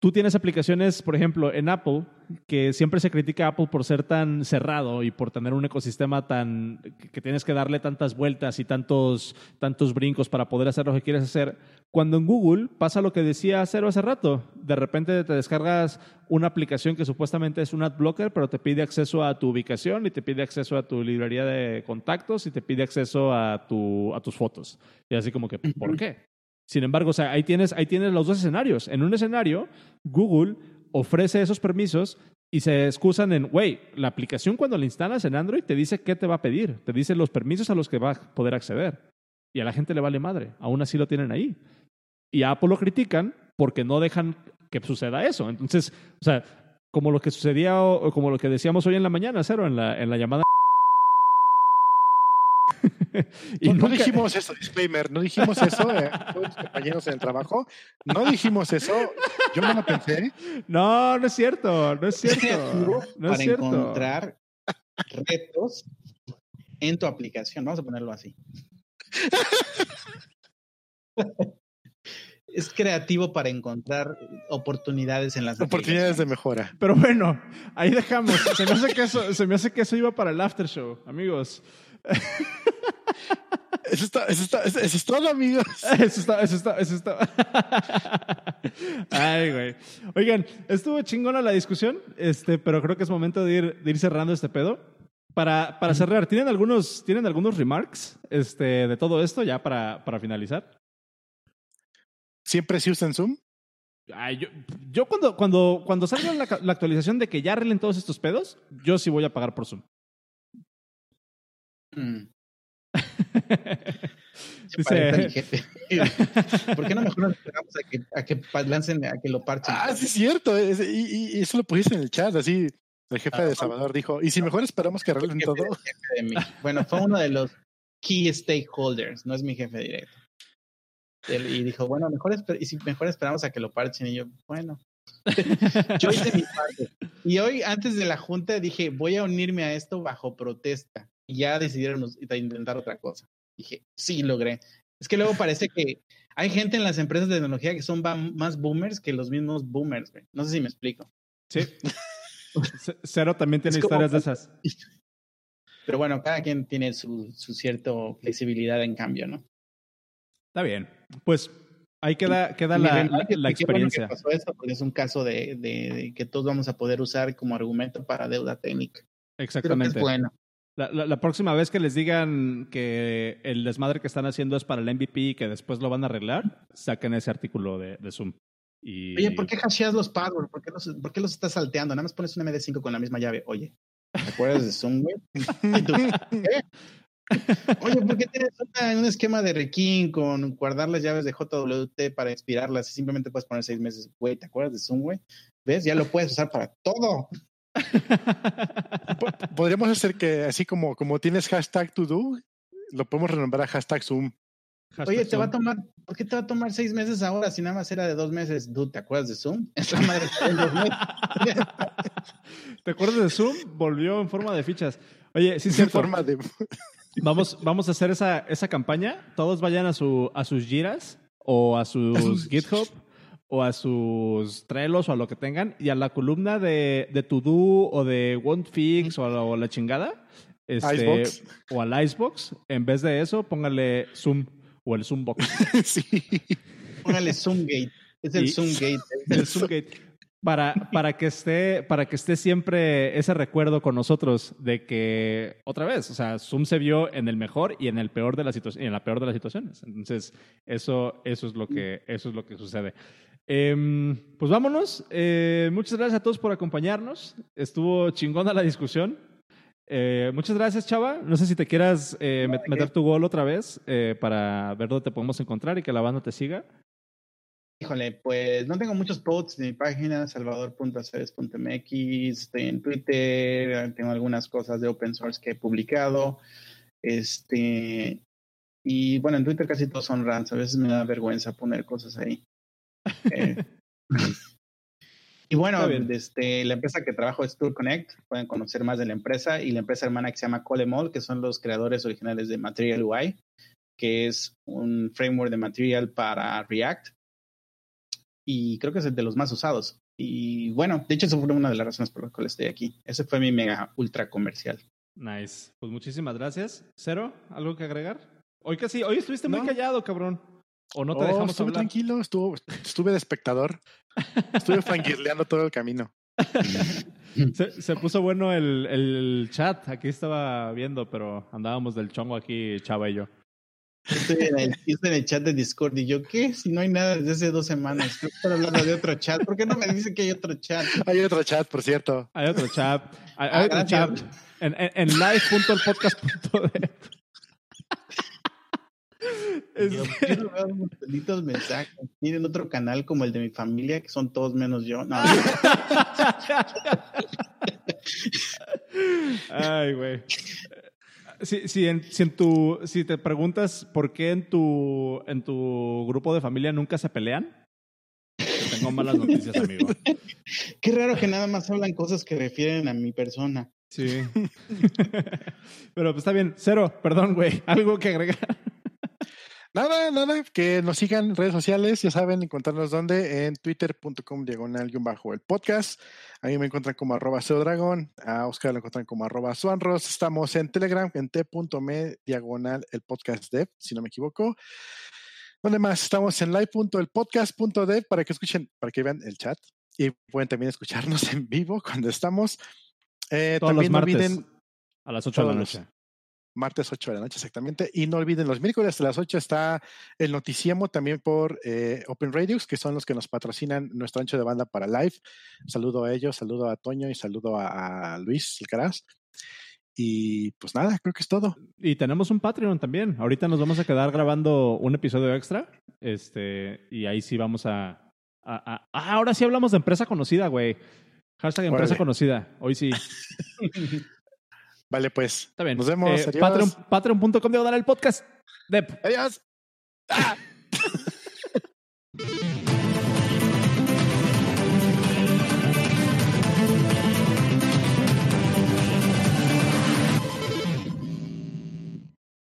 tú tienes aplicaciones, por ejemplo, en Apple, que siempre se critica a Apple por ser tan cerrado y por tener un ecosistema tan que- tienes que darle tantas vueltas y tantos, tantos brincos para poder hacer lo que quieres hacer. Cuando en Google pasa lo que decía Cero hace rato. De repente te descargas una aplicación que supuestamente es un ad blocker, pero te pide acceso a tu ubicación y te pide acceso a tu librería de contactos y te pide acceso a, tu, a tus fotos. Y así como que, ¿por qué? Sin embargo, o sea, ahí tienes, ahí tienes los dos escenarios. En un escenario, Google ofrece esos permisos Y se excusan en, güey, la aplicación cuando la instalas en Android te dice qué te va a pedir, te dice los permisos a los que va a poder acceder. Y a la gente le vale madre, aún así lo tienen ahí. Y a Apple lo critican porque no dejan que suceda eso. Entonces, o sea, como lo que sucedía o como lo que decíamos hoy en la mañana, Cero, en la, en la llamada. y no, nunca... dijimos eso, disclaimer, no dijimos eso, eh, todos los compañeros en el trabajo, no dijimos eso, yo no lo pensé. No, no es cierto, no es cierto. No para es cierto. encontrar retos en tu aplicación, vamos a ponerlo así. es creativo para encontrar oportunidades en las oportunidades de mejora. Pero bueno, ahí dejamos. Se me hace que eso, se me hace que eso iba para el after show, amigos. Eso, está, eso, está, eso, es todo, amigos. Eso está, eso está, eso está. Ay, güey. Oigan, estuvo chingona la discusión, este, pero creo que es momento de ir, de ir cerrando este pedo. Para, para cerrar, ¿tienen algunos, ¿tienen algunos remarks este, de todo esto ya para, para finalizar? ¿Siempre se usa Zoom? Ay, yo, yo, cuando, cuando, cuando salga la, la, actualización de que ya arreglen todos estos pedos, yo sí voy a pagar por Zoom. Mm. Dice... ¿Por qué no mejor nos esperamos a que, a que lancen, a que lo parchen? Ah, sí, es cierto. Y, y, eso lo pusiste en el chat, así. El jefe ah, de Salvador dijo, ¿y si mejor esperamos que arreglen todo? Bueno, fue uno de los key stakeholders, no es mi jefe directo. Y dijo, bueno, mejor, y si mejor esperamos a que lo parchen. Y yo, bueno. yo hice mi parte. Y hoy, antes de la junta, dije, voy a unirme a esto bajo protesta. Y ya decidieron intentar otra cosa. Dije, sí, logré. Es que luego parece que hay gente en las empresas de tecnología que son más boomers que los mismos boomers. No sé si me explico. Sí. Cero también tiene historias de esas. Pero bueno, cada quien tiene su, su cierta flexibilidad en cambio, ¿no? Está bien. Pues ahí queda, queda la, la, la experiencia. Bueno que pasó eso porque es un caso de, de, de, que todos vamos a poder usar como argumento para deuda técnica. Exactamente. Creo que es bueno. La, próxima vez que les digan que el desmadre que están haciendo es para el MVP y que después lo van a arreglar, saquen ese artículo de, Zoom. Oye, ¿por qué hasheas los passwords? ¿Por qué los, ¿Por qué los estás salteando? Nada más pones un MD5 con la misma llave. Oye, ¿te acuerdas de Zoom, güey? ¿Qué? Oye, ¿por qué tienes un esquema de Rekin con guardar las llaves de JWT para expirarlas y simplemente puedes poner seis meses? Güey, ¿te acuerdas de Zoom, güey? ¿Ves? Ya lo puedes usar para todo. Podríamos hacer que así como, como tienes hashtag to do, lo podemos renombrar a hashtag Zoom. Hashtag Oye, te Zoom. va a tomar, ¿por qué te va a tomar seis meses ahora si nada más era de dos meses? Dude, ¿te acuerdas de Zoom? Esa madre ¿Te acuerdas de Zoom? Volvió en forma de fichas. Oye, sí, en forma de. Vamos, vamos a hacer esa, esa campaña. Todos vayan a, su, a sus giras o a sus GitHub o a sus Trellos o a lo que tengan y a la columna de, de To Do o de WonFix o a la, o a la chingada este, o al Icebox. En vez de eso, póngale Zoom o el Zoombox. sí. Póngale Zoomgate. Es el y, Zoomgate. El Zoomgate para, para, que esté, para que esté siempre ese recuerdo con nosotros de que, otra vez, o sea, Zoom se vio en el mejor y en, el peor de las en la peor de las situaciones. Entonces, eso, eso, es, lo que, eso es lo que sucede. Eh, pues vámonos. Eh, muchas gracias a todos por acompañarnos. Estuvo chingona la discusión. Eh, muchas gracias, Chava. No sé si te quieras eh, meter tu gol otra vez para ver dónde te podemos encontrar y que la banda te siga. Híjole, pues no tengo muchos posts en mi página, salvador.aceres.mx, estoy en Twitter, tengo algunas cosas de open source que he publicado. Este, y bueno, en Twitter casi todos son rants, a veces me da vergüenza poner cosas ahí. Eh, y bueno, este, la empresa que trabajo es Tour Connect, pueden conocer más de la empresa, y la empresa hermana que se llama Colemol, que son los creadores originales de Material UI, que es un framework de Material para React y creo que es el de los más usados. Y bueno, de hecho, eso fue una de las razones por las cuales estoy aquí. Ese fue mi mega ultra comercial. Nice. Pues muchísimas gracias. Cero, ¿algo que agregar? Hoy casi, hoy estuviste muy callado, cabrón. ¿O no te oh, dejamos estuve hablar? tranquilo, estuvo, estuve de espectador. Estuve fangirleando todo el camino. se, se, puso bueno el, el, chat. Aquí estaba viendo, pero andábamos del chongo aquí, Chava y yo. Estoy en, el, estoy en el chat de Discord y yo, ¿qué? Si no hay nada desde hace dos semanas. Creo que están hablando de otro chat. ¿Por qué no me dicen que hay otro chat? Hay otro chat, por cierto. Hay otro chat. Hay, hay Ah, otro gracias. chat en, en, en live.elpodcast.de. Yo Este- unos mensajes. Tienen otro canal como el de mi familia, que son todos menos yo. No, Ay, güey. Si, si, en, si, en tu, si te preguntas por qué en tu, en tu grupo de familia nunca se pelean, te tengo malas noticias, amigo. qué raro que nada más hablan cosas que refieren a mi persona. Sí. Pero pues está bien. Cero, perdón, güey. Algo que agregar. Nada, nada, que nos sigan en redes sociales, ya saben, encontrarnos donde en twitter.com diagonal bajo el podcast. A mí me encuentran como arroba dragón, a Oscar lo encuentran como arroba suanros. Estamos en Telegram, en t.me diagonal el podcast dev, si no me equivoco. ¿Dónde más? Estamos en live.elpodcast.dev para que escuchen, para que vean el chat y pueden también escucharnos en vivo cuando estamos. Eh, Todos los también no martes olviden a las 8 de la los- noche. Martes 8 de la noche exactamente. Y no olviden, los miércoles a las 8 está el Noticiemo también por eh, Open Radios, que son los que nos patrocinan nuestro ancho de banda para live. Saludo a ellos, saludo a Toño y saludo a, a Luis Alcaraz. Y pues nada, creo que es todo. Y tenemos un Patreon también. Ahorita nos vamos a quedar grabando un episodio extra. Este, y ahí sí vamos a. a- a- ah, ahora sí hablamos de empresa conocida, güey. Hashtag empresa Órale. conocida. Hoy sí. Vale, pues. Está bien. Nos vemos. Eh. Patreon, patreon.com de el podcast. Dep. Adiós.